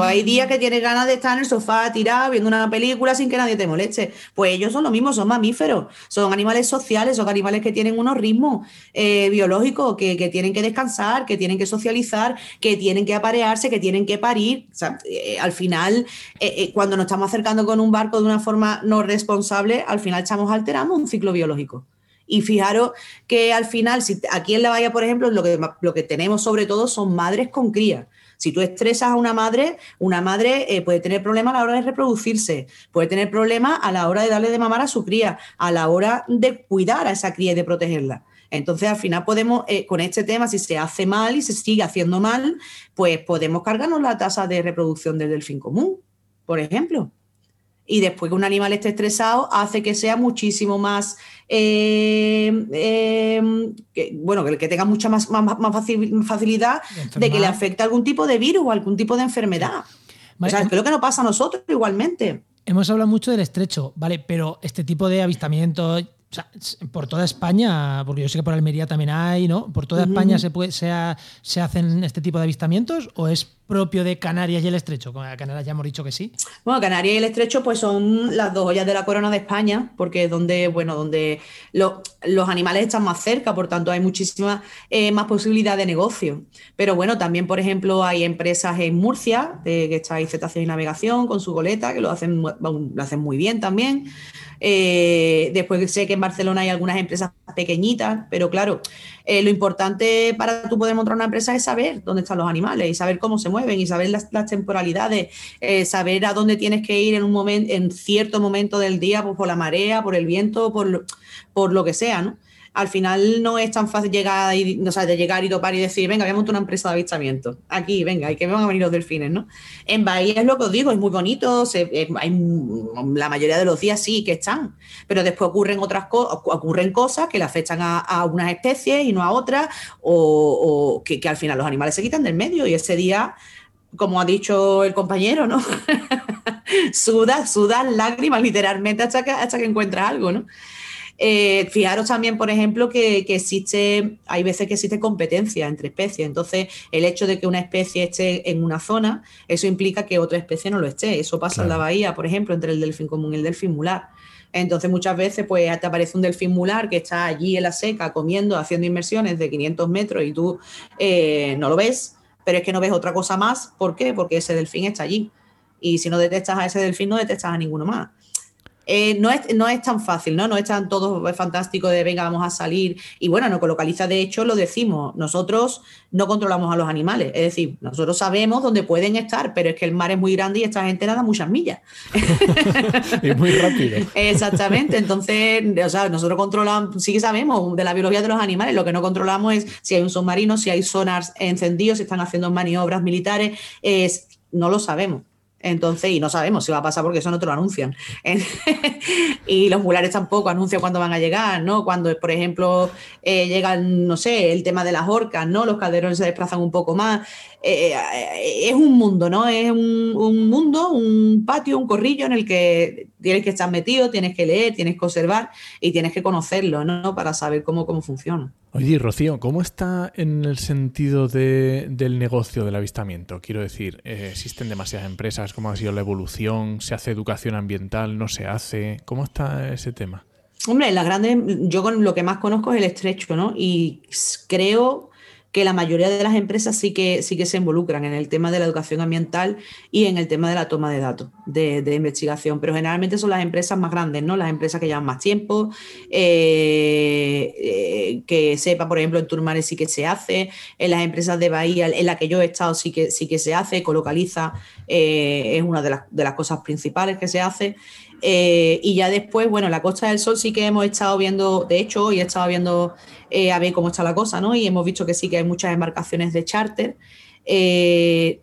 Speaker 4: hay días que tienes ganas de estar en el sofá tirado viendo una película sin que nadie te moleste. Pues ellos son lo mismo, son mamíferos, son animales sociales, son animales que tienen unos ritmos eh, biológicos, que, tienen que descansar, que tienen que socializar, que tienen que aparearse, que tienen que parir. Eh, al final, eh, cuando nos estamos acercando con un barco de una forma no responsable, al final estamos alterando un ciclo biológico. Y fijaros que al final, si aquí en la bahía, por ejemplo, lo que, lo que tenemos sobre todo son madres con crías. Si tú estresas a una madre, una madre eh, puede tener problemas a la hora de reproducirse, puede tener problemas a la hora de darle de mamar a su cría, a la hora de cuidar a esa cría y de protegerla. Entonces, al final podemos, eh, con este tema, si se hace mal y se sigue haciendo mal, pues podemos cargarnos la tasa de reproducción del delfín común, por ejemplo y después que un animal esté estresado hace que sea muchísimo más, eh, eh, bueno, que, tenga mucha más, facilidad de que le afecte algún tipo de virus o algún tipo de enfermedad. O sea, creo que no pasa a nosotros igualmente.
Speaker 1: Hemos hablado mucho del estrecho, ¿vale? Pero este tipo de avistamientos o sea, por toda España, porque yo sé que por Almería también hay, ¿no? ¿Por toda España se, puede, se, se, hacen este tipo de avistamientos o es propio de Canarias y el Estrecho? Canarias ya hemos dicho que sí.
Speaker 4: Bueno, Canarias y el Estrecho pues son las dos ollas de la corona de España, porque es donde, bueno, donde los animales están más cerca, por tanto hay muchísima eh, más posibilidad de negocio. Pero bueno, también, por ejemplo, hay empresas en Murcia, de, que está ahí y Navegación, con su goleta, que lo hacen, lo hacen muy bien también. Eh, después sé que en Barcelona hay algunas empresas pequeñitas, pero claro, eh, lo importante para tú poder montar una empresa es saber dónde están los animales y saber cómo se mueven y saber las, temporalidades, eh, saber a dónde tienes que ir en un momento, en cierto momento del día, pues, por la marea, por el viento, por por lo que sea, ¿no? Al final no es tan fácil llegar y, o sea, de llegar y topar y decir, venga, voy a montar una empresa de avistamiento. Aquí, venga, y que van a venir los delfines, ¿no? En Bahía es lo que os digo, es muy bonito, la mayoría de los días sí que están, pero después ocurren otras cosas, ocurren cosas que le afectan a, unas especies y no a otras, o, que, al final los animales se quitan del medio y ese día como ha dicho el compañero, ¿no? sudas, sudas lágrimas literalmente hasta que, hasta que encuentras algo, ¿no? Eh, fijaros también, por ejemplo, que, existe, hay veces que existe competencia entre especies. Entonces, el hecho de que una especie esté en una zona, eso implica que otra especie no lo esté. Eso pasa en la bahía, por ejemplo, entre el delfín común y el delfín mular. Entonces, muchas veces, pues te aparece un delfín mular que está allí en la seca comiendo, haciendo inmersiones de 500 metros y tú eh, no lo ves, pero es que no ves otra cosa más. ¿Por qué? Porque ese delfín está allí. Y si no detectas a ese delfín, no detectas a ninguno más. Eh, no, es, no es tan fácil, ¿no? No es tan todo fantástico de venga, vamos a salir. Y bueno, no localiza, de hecho, lo decimos, nosotros no controlamos a los animales. Es decir, nosotros sabemos dónde pueden estar, pero es que el mar es muy grande y esta gente nada muchas millas.
Speaker 3: y muy rápido.
Speaker 4: Exactamente. Entonces, o sea, nosotros controlamos, sí que sabemos de la biología de los animales, lo que no controlamos es si hay un submarino, si hay sonars encendidos, si están haciendo maniobras militares, es, no lo sabemos. Entonces, y no sabemos si va a pasar porque eso no te lo anuncian. y los mulares tampoco anuncian cuándo van a llegar, ¿no? Cuando, por ejemplo, eh, llegan, no sé, el tema de las orcas, ¿no? Los calderones se desplazan un poco más. Eh, eh, es un mundo, ¿no? Es un, mundo, un patio, un corrillo en el que tienes que estar metido, tienes que leer, tienes que observar y tienes que conocerlo, ¿no? Para saber cómo, cómo funciona.
Speaker 3: Oye, Rocío, ¿cómo está en el sentido del negocio del avistamiento? Quiero decir, eh, existen demasiadas empresas, ¿cómo ha sido la evolución? ¿Se hace educación ambiental? ¿No se hace? ¿Cómo está ese tema?
Speaker 4: Hombre, la grande, yo con lo que más conozco es el estrecho, ¿no? Y creo que la mayoría de las empresas sí que, sí que se involucran en el tema de la educación ambiental y en el tema de la toma de datos de, investigación, pero generalmente son las empresas más grandes, ¿no? Las empresas que llevan más tiempo, eh, eh, que sepa, por ejemplo, en Turmares sí que se hace, en las empresas de Bahía, en la que yo he estado sí que, sí que se hace, Colocaliza eh, es una de las, de las cosas principales que se hace. Eh, y ya después, bueno, la Costa del Sol sí que hemos estado viendo, de hecho, hoy he estado viendo eh, a ver cómo está la cosa, ¿no? Y hemos visto que sí que hay muchas embarcaciones de charter. Eh,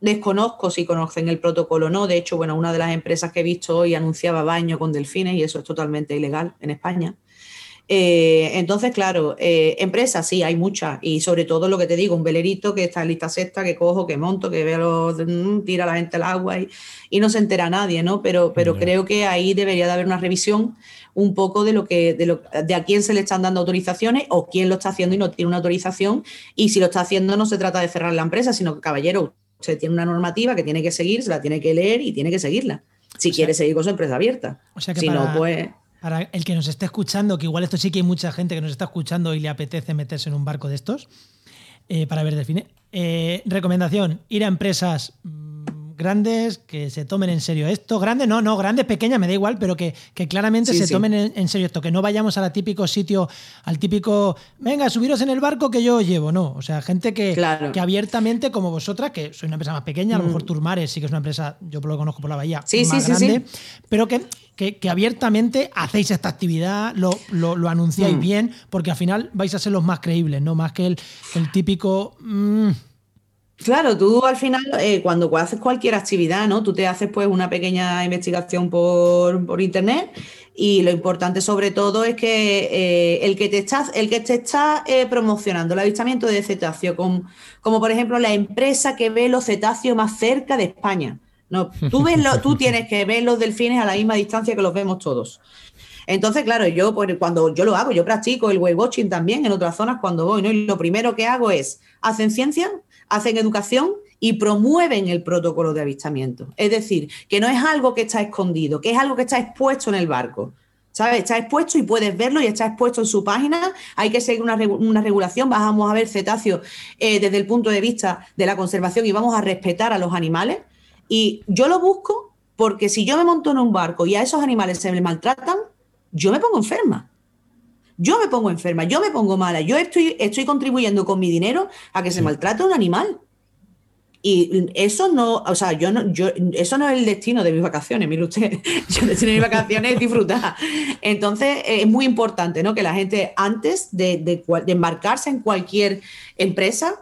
Speaker 4: desconozco si conocen el protocolo o no. De hecho, bueno, una de las empresas que he visto hoy anunciaba baño con delfines y eso es totalmente ilegal en España. Eh, entonces, claro, eh, empresas sí, hay muchas. Y sobre todo lo que te digo, un velerito que está en lista sexta, que cojo, que monto, que veo, mm, tira a la gente al agua y, y, no se entera nadie, ¿no? Pero, pero creo que ahí debería de haber una revisión un poco de lo que, de, lo, de a quién se le están dando autorizaciones o quién lo está haciendo y no tiene una autorización. Y si lo está haciendo, no se trata de cerrar la empresa, sino que, caballero, se tiene una normativa que tiene que seguir, se la tiene que leer y tiene que seguirla. Si quiere seguir con su empresa abierta.
Speaker 1: O sea que
Speaker 4: si
Speaker 1: para,
Speaker 4: no, pues.
Speaker 1: Para el que nos esté escuchando, que igual esto sí que hay mucha gente que nos está escuchando y le apetece meterse en un barco de estos eh, para ver delfines. Eh, recomendación: ir a empresas grandes, que se tomen en serio esto. Grandes, no, no, grandes, pequeñas, me da igual, pero que, claramente se tomen en, serio esto, que no vayamos al típico sitio, al típico, venga, subiros en el barco que yo llevo, no. O sea, gente que, que abiertamente, como vosotras, que soy una empresa más pequeña, a lo mejor mm. Turmares sí que es una empresa, yo lo conozco por la bahía, más grande, pero que, que, abiertamente hacéis esta actividad, lo, lo, anunciáis mm. bien, porque al final vais a ser los más creíbles, no más que el, el típico... Mm,
Speaker 4: Claro, tú al final, eh, cuando haces cualquier actividad, ¿no? Tú te haces pues una pequeña investigación por, internet y lo importante sobre todo es que eh, el que te está, el que te está eh, promocionando el avistamiento de cetáceo, como por ejemplo la empresa que ve los cetáceos más cerca de España. No, tú, ves tú tienes que ver los delfines a la misma distancia que los vemos todos. Entonces, claro, yo pues, cuando yo lo hago, yo practico el wave watching también en otras zonas cuando voy, ¿no? Y lo primero que hago es, hacen ciencia, hacen educación y promueven el protocolo de avistamiento. Es decir, que no es algo que está escondido, que es algo que está expuesto en el barco. ¿Sabes? Está expuesto y puedes verlo y está expuesto en su página. Hay que seguir una, regulación. Vamos a ver cetáceos eh, desde el punto de vista de la conservación y vamos a respetar a los animales. Y yo lo busco porque si yo me monto en un barco y a esos animales se me maltratan, yo me pongo enferma yo me pongo enferma, yo me pongo mala, yo estoy, estoy contribuyendo con mi dinero a que se maltrate un animal. Y eso no, o sea, yo no, yo, eso no es el destino de mis vacaciones, mire usted, yo el destino de mis vacaciones es disfrutar. Entonces, es muy importante, ¿no? Que la gente, antes de, de, de embarcarse en cualquier empresa,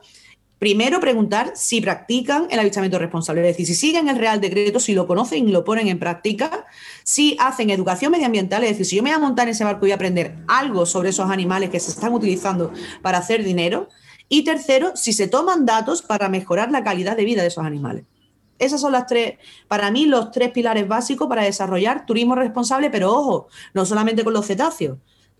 Speaker 4: Primero, preguntar si practican el avistamiento responsable, es decir, si siguen el Real Decreto, si lo conocen y lo ponen en práctica, si hacen educación medioambiental, es decir, si yo me voy a montar en ese barco y voy a aprender algo sobre esos animales que se están utilizando para hacer dinero. Y tercero, si se toman datos para mejorar la calidad de vida de esos animales. Esas son las tres, para mí, los tres pilares básicos para desarrollar turismo responsable, pero ojo, no solamente con los cetáceos,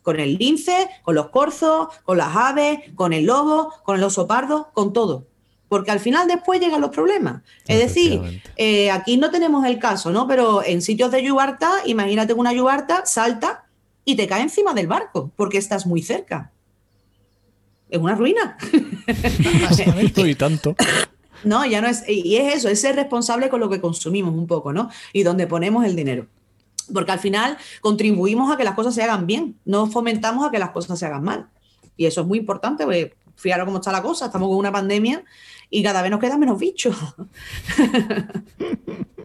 Speaker 4: con el lince, con los corzos, con las aves, con el lobo, con el oso pardo, con todo. Porque al final después llegan los problemas. Es decir, eh, aquí no tenemos el caso, ¿no? Pero en sitios de yubarta, imagínate una yubarta salta y te cae encima del barco porque estás muy cerca. Es una ruina.
Speaker 3: y tanto.
Speaker 4: No, ya no es. Y es eso, es ser responsable con lo que consumimos un poco, ¿no? Y donde ponemos el dinero porque al final contribuimos a que las cosas se hagan bien, no fomentamos a que las cosas se hagan mal. Y eso es muy importante, porque fíjate cómo está la cosa, estamos con una pandemia y cada vez nos quedan menos bichos.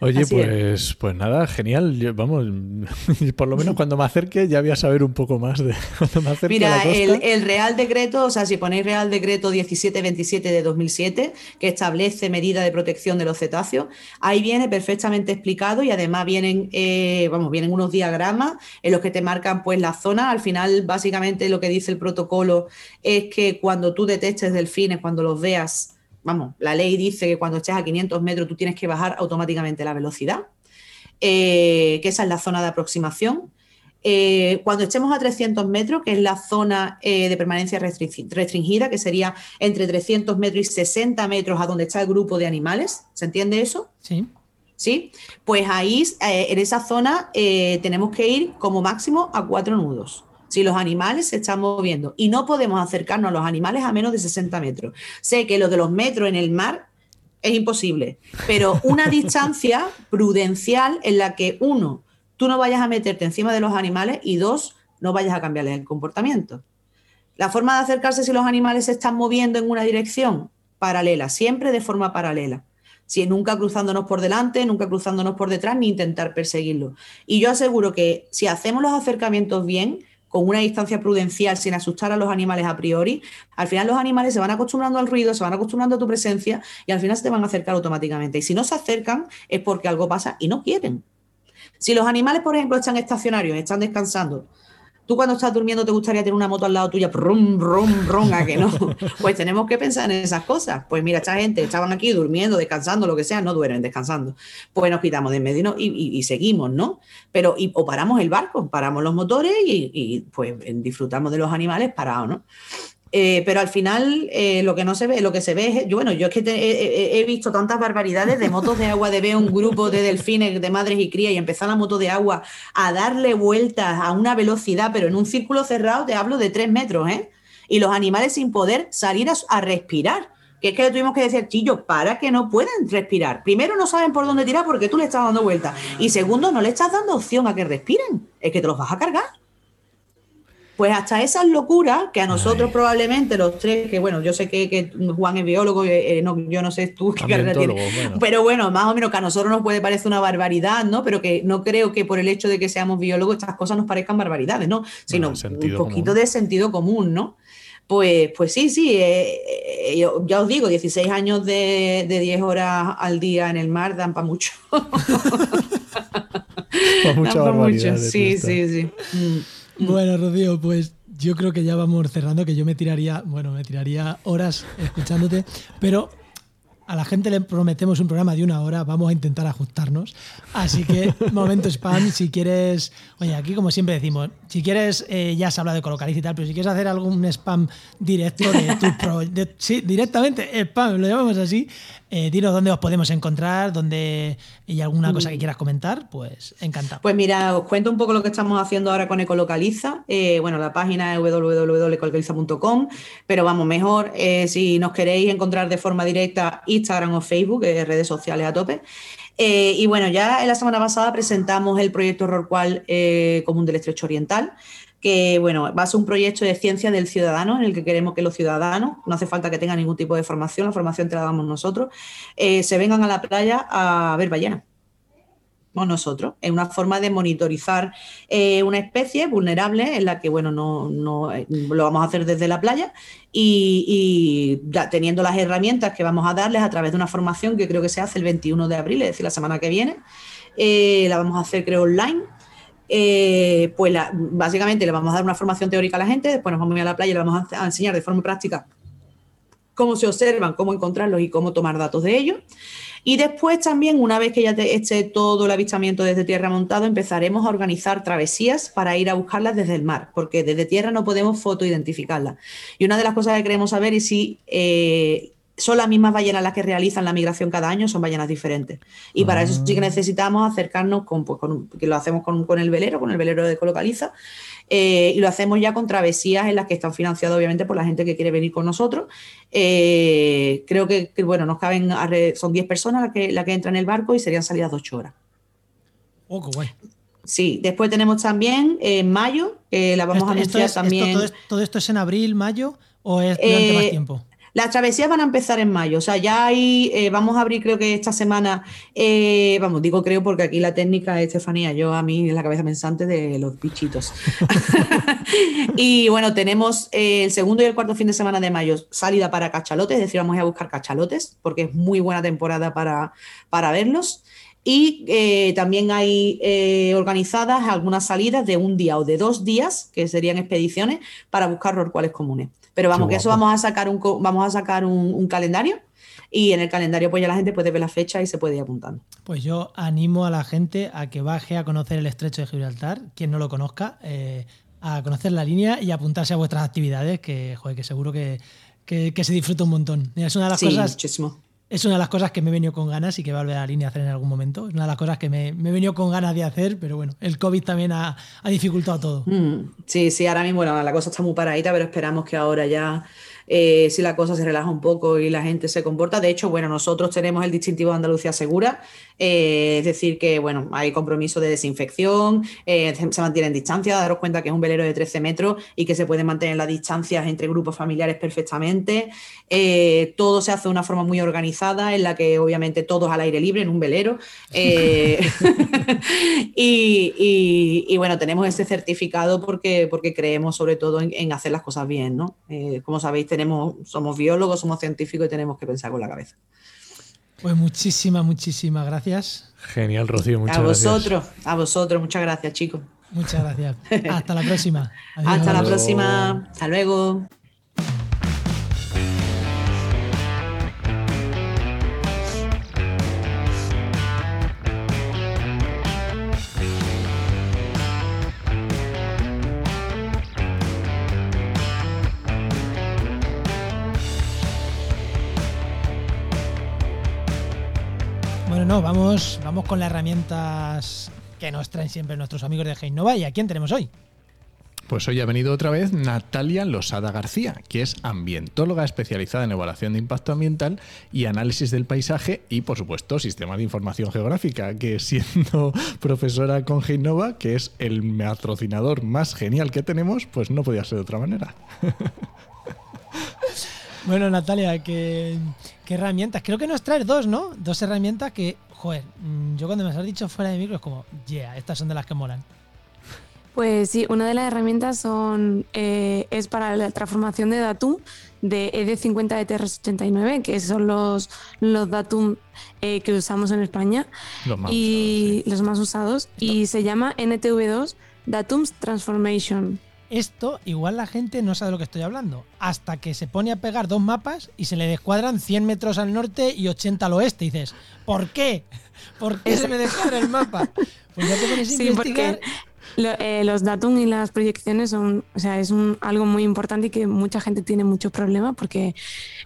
Speaker 3: Oye, pues, pues nada, genial. vamos, por lo menos cuando me acerque ya voy a saber un poco más de cuando me acerque
Speaker 4: Mira, El, Real Decreto, o sea, si ponéis Real Decreto 1727 de 2007, que establece medida de protección de los cetáceos, ahí viene perfectamente explicado y además vienen, eh, vamos, vienen unos diagramas en los que te marcan pues la zona. Al final, básicamente lo que dice el protocolo es que cuando tú detectes delfines, cuando los veas, vamos, la ley dice que cuando estés a 500 metros tú tienes que bajar automáticamente la velocidad, eh, que esa es la zona de aproximación. Eh, cuando estemos a 300 metros, que es la zona eh, de permanencia restringida, que sería entre 300 metros y 60 metros a donde está el grupo de animales, ¿se entiende eso?
Speaker 1: Sí.
Speaker 4: ¿Sí? Pues ahí, en esa zona, tenemos que ir como máximo a cuatro nudos si los animales se están moviendo y no podemos acercarnos a los animales a menos de 60 metros. Sé que lo de los metros en el mar es imposible, pero una distancia prudencial en la que uno, tú no vayas a meterte encima de los animales y dos, no vayas a cambiarles el comportamiento. La forma de acercarse si los animales se están moviendo en una dirección paralela, siempre de forma paralela. Si nunca cruzándonos por delante, nunca cruzándonos por detrás, ni intentar perseguirlo. Y yo aseguro que si hacemos los acercamientos bien, con una distancia prudencial sin asustar a los animales a priori, al final los animales se van acostumbrando al ruido, se van acostumbrando a tu presencia y al final se te van a acercar automáticamente. Y si no se acercan es porque algo pasa y no quieren. Si los animales, por ejemplo, están estacionarios, están descansando, Tú cuando estás durmiendo te gustaría tener una moto al lado tuya, rum, rum, rum, a que no. Pues tenemos que pensar en esas cosas. Pues mira, esta gente estaban aquí durmiendo, descansando, lo que sea, no duermen, descansando. Pues nos quitamos de en medio y, seguimos, ¿no? Pero, o paramos el barco, paramos los motores y, pues disfrutamos de los animales parados, ¿no? Eh, pero al final eh, lo que no se ve, lo que se ve es, yo, bueno, yo es que he, visto tantas barbaridades de motos de agua, de ver un grupo de delfines, de madres y crías y empezar la moto de agua a darle vueltas a una velocidad, pero en un círculo cerrado, te hablo de tres metros, ¿eh? Y los animales sin poder salir a, respirar. Que es que le tuvimos que decir, chillo, para que no pueden respirar. Primero, no saben por dónde tirar porque tú le estás dando vueltas. Y segundo, no le estás dando opción a que respiren. Es que te los vas a cargar. Pues hasta esas locuras que a nosotros probablemente los tres, que bueno, yo sé que, Juan es biólogo, eh, no, yo no sé tú qué carrera tienes, pero bueno, más o menos que a nosotros nos puede parecer una barbaridad, ¿no? Pero que no creo que por el hecho de que seamos biólogos estas cosas nos parezcan barbaridades, ¿no? Sino un poquito de sentido común, ¿no? Pues, pues sí, sí, eh, eh, ya os digo, 16 años de, 10 horas al día en el mar dan para mucho.
Speaker 3: para mucho.
Speaker 4: Sí, sí, sí. Mm.
Speaker 1: Bueno, Rocío, pues yo creo que ya vamos cerrando, que yo me tiraría, bueno, me tiraría horas escuchándote, pero a la gente le prometemos un programa de una hora, vamos a intentar ajustarnos. Así que, momento spam, si quieres, oye, aquí como siempre decimos, si quieres, eh, ya se habla de colocaliz y tal, pero si quieres hacer algún spam directo de tu proyecto, sí, directamente spam, lo llamamos así, eh, dinos dónde os podemos encontrar, dónde y alguna cosa que mm. quieras comentar, pues encantado.
Speaker 4: Pues mira, os cuento un poco lo que estamos haciendo ahora con Ecolocaliza. Eh, bueno, la página es www.ecolocaliza.com, pero vamos, mejor eh, si nos queréis encontrar de forma directa Instagram o Facebook, redes sociales a tope. y bueno, ya en la semana pasada presentamos el proyecto Rorqual Común del Estrecho Oriental, que bueno, va a ser un proyecto de ciencia del ciudadano en el que queremos que los ciudadanos, no hace falta que tengan ningún tipo de formación, la formación te la damos nosotros, eh, se vengan a la playa a ver ballenas. Nosotros, es una forma de monitorizar eh, una especie vulnerable en la que, bueno, no, no, eh, lo vamos a hacer desde la playa y, teniendo las herramientas que vamos a darles a través de una formación que creo que se hace el 21 de abril, es decir, la semana que viene, la vamos a hacer creo online eh, pues básicamente le vamos a dar una formación teórica a la gente, después nos vamos a ir a la playa y le vamos a, enseñar de forma práctica cómo se observan, cómo encontrarlos y cómo tomar datos de ellos. Y después también, una vez que ya esté todo el avistamiento desde tierra montado, empezaremos a organizar travesías para ir a buscarlas desde el mar, porque desde tierra no podemos fotoidentificarlas. Y una de las cosas que queremos saber es si eh, son las mismas ballenas las que realizan la migración cada año, son ballenas diferentes. Y para eso sí que ah. necesitamos acercarnos con, pues, que lo hacemos con, el velero, con el velero de Colocaliza, eh, y lo hacemos ya con travesías en las que están financiadas obviamente por la gente que quiere venir con nosotros. Eh, creo que, bueno, nos caben, son 10 personas las que, la que entran en el barco y serían salidas de 8 horas.
Speaker 1: Oh, qué guay.
Speaker 4: Sí, después tenemos también en mayo, la vamos a anunciar también.
Speaker 1: todo, esto, es en abril, mayo o es durante más eh, tiempo?
Speaker 4: Las travesías van a empezar en mayo, o sea, ya hay, eh, vamos a abrir creo que esta semana, eh, vamos, digo creo porque aquí la técnica es Estefanía, yo a mí es la cabeza pensante de los bichitos. y bueno, tenemos eh, el segundo y el cuarto fin de semana de mayo salida para cachalotes, es decir, vamos a buscar cachalotes porque es muy buena temporada para, para verlos. Y también hay organizadas algunas salidas de un día o de dos días, que serían expediciones, para buscar rorcuales comunes. Pero vamos, que eso vamos a sacar un vamos a sacar un, calendario y en el calendario pues ya la gente puede ver la fecha y se puede ir apuntando.
Speaker 1: Pues yo animo a la gente a que baje a conocer el estrecho de Gibraltar, quien no lo conozca, eh, a conocer la línea y apuntarse a vuestras actividades, que, joder, que seguro que, se disfruta un montón. Es una de las cosas.
Speaker 4: Muchísimo.
Speaker 1: Es una de las cosas que me he venido con ganas y que va a volver a la línea a hacer en algún momento. Es una de las cosas que me, me he venido con ganas de hacer, pero bueno, el COVID también ha, dificultado todo.
Speaker 4: Mm, sí, sí, ahora mismo bueno, la cosa está muy paradita, pero esperamos que ahora ya eh, si la cosa se relaja un poco y la gente se comporta. De hecho, bueno, nosotros tenemos el distintivo de Andalucía Segura, eh, es decir, que bueno, hay compromiso de desinfección, eh, se mantiene en distancia, daros cuenta que es un velero de 13 metros y que se pueden mantener las distancias entre grupos familiares perfectamente. todo se hace de una forma muy organizada, en la que obviamente todos al aire libre en un velero. y, bueno, tenemos ese certificado porque, porque creemos sobre todo en, en hacer las cosas bien, ¿no? como sabéis, tenemos, somos biólogos, somos científicos y tenemos que pensar con la cabeza.
Speaker 1: Pues muchísimas, muchísimas gracias.
Speaker 3: Genial, Rocío, muchas
Speaker 4: gracias. A vosotros, a vosotros, muchas gracias, chicos.
Speaker 1: Muchas gracias. Hasta la próxima.
Speaker 4: Hasta la próxima. Hasta luego.
Speaker 1: No, vamos, vamos con las herramientas que nos traen siempre nuestros amigos de Heinova. ¿Y a quién tenemos hoy?
Speaker 3: Pues hoy ha venido otra vez Natalia Losada García, que es ambientóloga especializada en evaluación de impacto ambiental y análisis del paisaje y, por supuesto, sistema de información geográfica, que siendo profesora con Genova, que es el patrocinador más genial que tenemos, pues no podía ser de otra manera.
Speaker 1: Bueno, Natalia, ¿qué, herramientas? Creo que nos traes dos, ¿no? Dos herramientas que, joder, mm, yo cuando me has dicho fuera de micro es como, yeah, estas son de las que molan.
Speaker 5: Pues sí, una de las herramientas son, eh, es para la transformación de Datum de ED50 de TRS89, que son los, los Datum eh, que usamos en España los más y usados, los más usados y se llama NTV2 Datums Transformation.
Speaker 1: Esto igual la gente no sabe de lo que estoy hablando, hasta que se pone a pegar dos mapas y se le descuadran 100 metros al norte y 80 al oeste. Y dices, ¿por qué? ¿Por qué se me descuadra el mapa?
Speaker 5: Pues ya te pones a investigar eh, los datum y las proyecciones son, o sea, es un, algo muy importante y que mucha gente tiene muchos problemas porque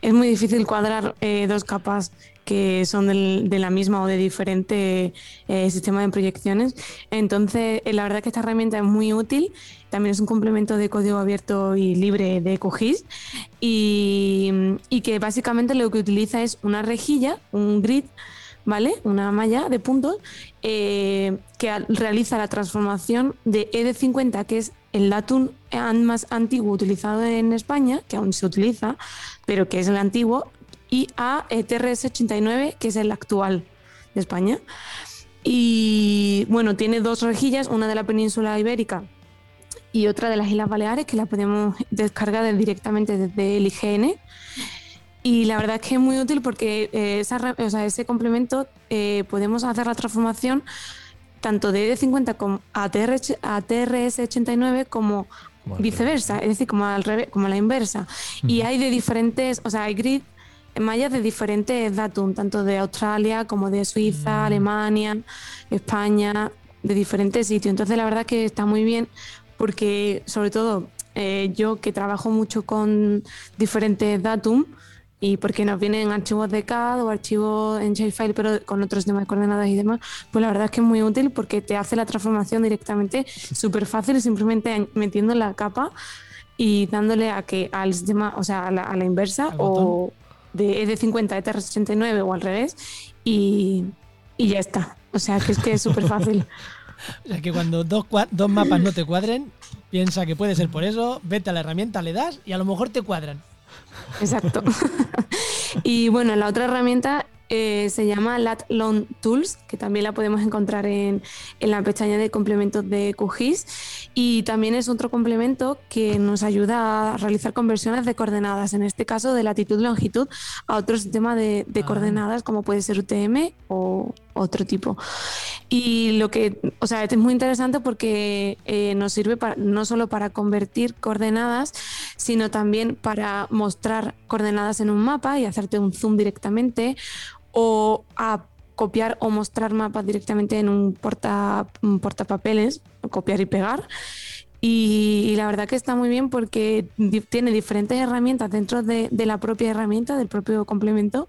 Speaker 5: es muy difícil cuadrar eh, dos capas que son de la misma o de diferente eh, sistema de proyecciones. Entonces, la verdad que esta herramienta es muy útil. También es un complemento de código abierto y libre de QGIS y, y que básicamente lo que utiliza es una rejilla, un grid, ¿vale? Una malla de puntos eh, que realiza la transformación de ED50, que es el datum más antiguo utilizado en España, que aún se utiliza, pero que es el antiguo, y a e TRS89, que es el actual de España. Y bueno, tiene dos rejillas, una de la península ibérica y otra de las Islas Baleares, que la podemos descargar directamente desde el IGN. Y la verdad es que es muy útil porque eh, ese complemento eh, podemos hacer la transformación tanto de ED50 como a, TRS89 como, viceversa, es decir, como al revés, como a la inversa. Y hay de diferentes, o sea, hay grid mallas de diferentes datum, tanto de Australia como de Suiza, Alemania, España, de diferentes sitios. Entonces la verdad que está muy bien porque sobre todo eh, yo que trabajo mucho con diferentes datum, y porque nos vienen archivos de CAD o archivos en shapefile pero con otros temas de coordenadas y demás, pues la verdad es que es muy útil porque te hace la transformación directamente súper fácil simplemente metiendo la capa y dándole a que al sistema, o sea, a la, inversa o de ED50 a ETR69 o al revés y, y ya está. O sea, que es que es súper fácil.
Speaker 1: o sea, que cuando dos, dos mapas no te cuadren, piensa que puede ser por eso, vete a la herramienta, le das y a lo mejor te cuadran.
Speaker 5: Exacto. y bueno, la otra herramienta eh, se llama Lat Long Tools, que también la podemos encontrar en, en, la pestaña de complementos de QGIS. Y también es otro complemento que nos ayuda a realizar conversiones de coordenadas, en este caso de latitud longitud, a otro sistema de, de ah. coordenadas como puede ser UTM o otro tipo. Y lo que, o sea, es muy interesante porque eh, nos sirve para, no solo para convertir coordenadas, sino también para mostrar coordenadas en un mapa y hacerte un zoom directamente o a copiar o mostrar mapas directamente en un, porta, portapapeles, copiar y pegar. Y, la verdad que está muy bien porque tiene diferentes herramientas dentro de, de, la propia herramienta, del propio complemento,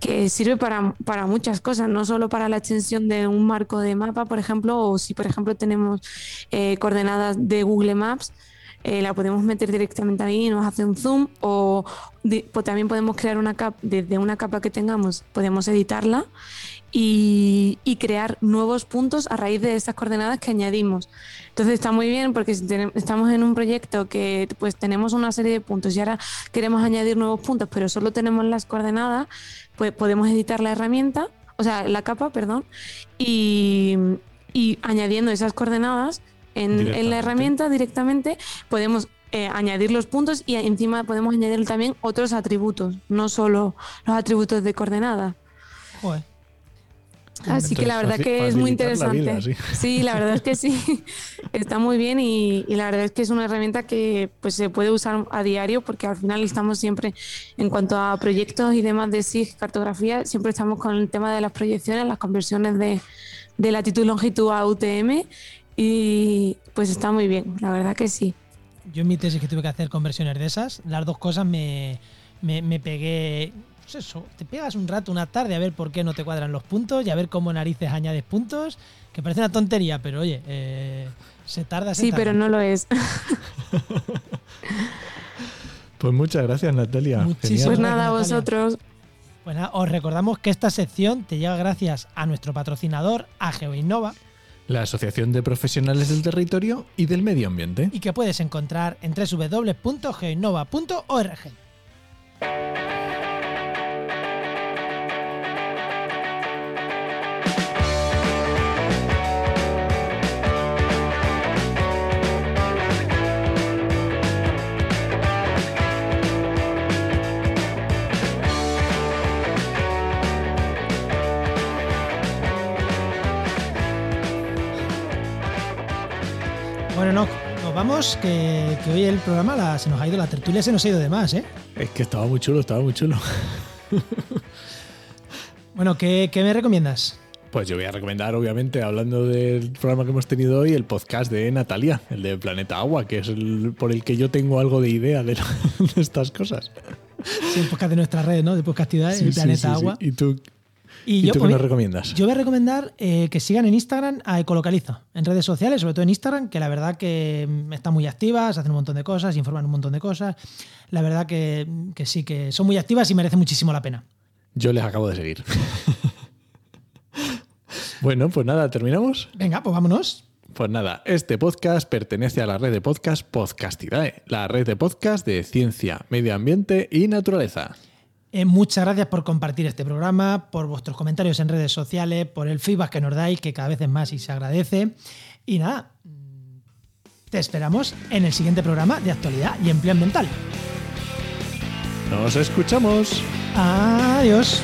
Speaker 5: que sirve para, para, muchas cosas, no solo para la extensión de un marco de mapa, por ejemplo, o si por ejemplo tenemos eh, coordenadas de Google Maps, eh, la podemos meter directamente ahí y nos hace un zoom, o también podemos crear una capa, desde una capa que tengamos, podemos editarla y, y, crear nuevos puntos a raíz de esas coordenadas que añadimos. Entonces está muy bien porque si estamos en un proyecto que pues tenemos una serie de puntos y ahora queremos añadir nuevos puntos, pero solo tenemos las coordenadas, pues podemos editar la herramienta, o sea, la capa, perdón, y, añadiendo esas coordenadas en, la herramienta directamente podemos eh, añadir los puntos y encima podemos añadir también otros atributos, no solo los atributos de coordenada. Así que la verdad que es muy interesante. ¿sí? la verdad es que sí, está muy bien y, la verdad es que es una herramienta que pues se puede usar a diario porque al final estamos siempre, en cuanto a proyectos y demás de SIG, cartografía, siempre estamos con el tema de las proyecciones, las conversiones de, de latitud longitud a UTM y pues está muy bien, la verdad que sí.
Speaker 1: Yo en mi tesis que tuve que hacer conversiones de esas, las dos cosas me, me, me pegué pues eso, te pegas un rato, una tarde a ver por qué no te cuadran los puntos y a ver cómo narices añades puntos, que parece una tontería, pero oye, eh, se tarda.
Speaker 5: sí, pero no lo es.
Speaker 3: pues muchas gracias, Natalia.
Speaker 5: Muchísimas Pues nada, a vosotros.
Speaker 1: Pues os recordamos que esta sección te llega gracias a nuestro patrocinador, a GeoInnova.
Speaker 3: La Asociación de Profesionales del Territorio y del Medio Ambiente.
Speaker 1: Y que puedes encontrar en www.geoinnova.org. vamos, que, hoy el programa se nos ha ido, la tertulia se nos ha ido de más, ¿eh?
Speaker 3: Es que estaba muy chulo, estaba muy chulo.
Speaker 1: bueno, ¿qué, me recomiendas?
Speaker 3: Pues yo voy a recomendar, obviamente, hablando del programa que hemos tenido hoy, el podcast de Natalia, el de Planeta Agua, que es el por el que yo tengo algo de idea de, estas cosas.
Speaker 1: Sí, el podcast de nuestra red, ¿no? De podcastidad, el Planeta Agua.
Speaker 3: ¿Y tú ¿Y, yo, qué pues, nos recomiendas?
Speaker 1: Yo voy a recomendar eh, que sigan en Instagram a Ecolocaliza, en redes sociales, sobre todo en Instagram, que la verdad que mm, están muy activas, hacen un montón de cosas, informan un montón de cosas. La verdad que, que sí, que son muy activas y merece muchísimo la pena.
Speaker 3: Yo les acabo de seguir. bueno, pues nada, ¿terminamos?
Speaker 1: Venga, pues vámonos.
Speaker 3: Pues nada, este podcast pertenece a la red de podcast Podcastidae, la red de podcast de ciencia, medio ambiente y naturaleza.
Speaker 1: Eh, muchas gracias por compartir este programa, por vuestros comentarios en redes sociales, por el feedback que nos dais, que cada vez es más y se agradece. Y nada, te esperamos en el siguiente programa de actualidad y empleo ambiental.
Speaker 3: Nos escuchamos.
Speaker 1: Adiós.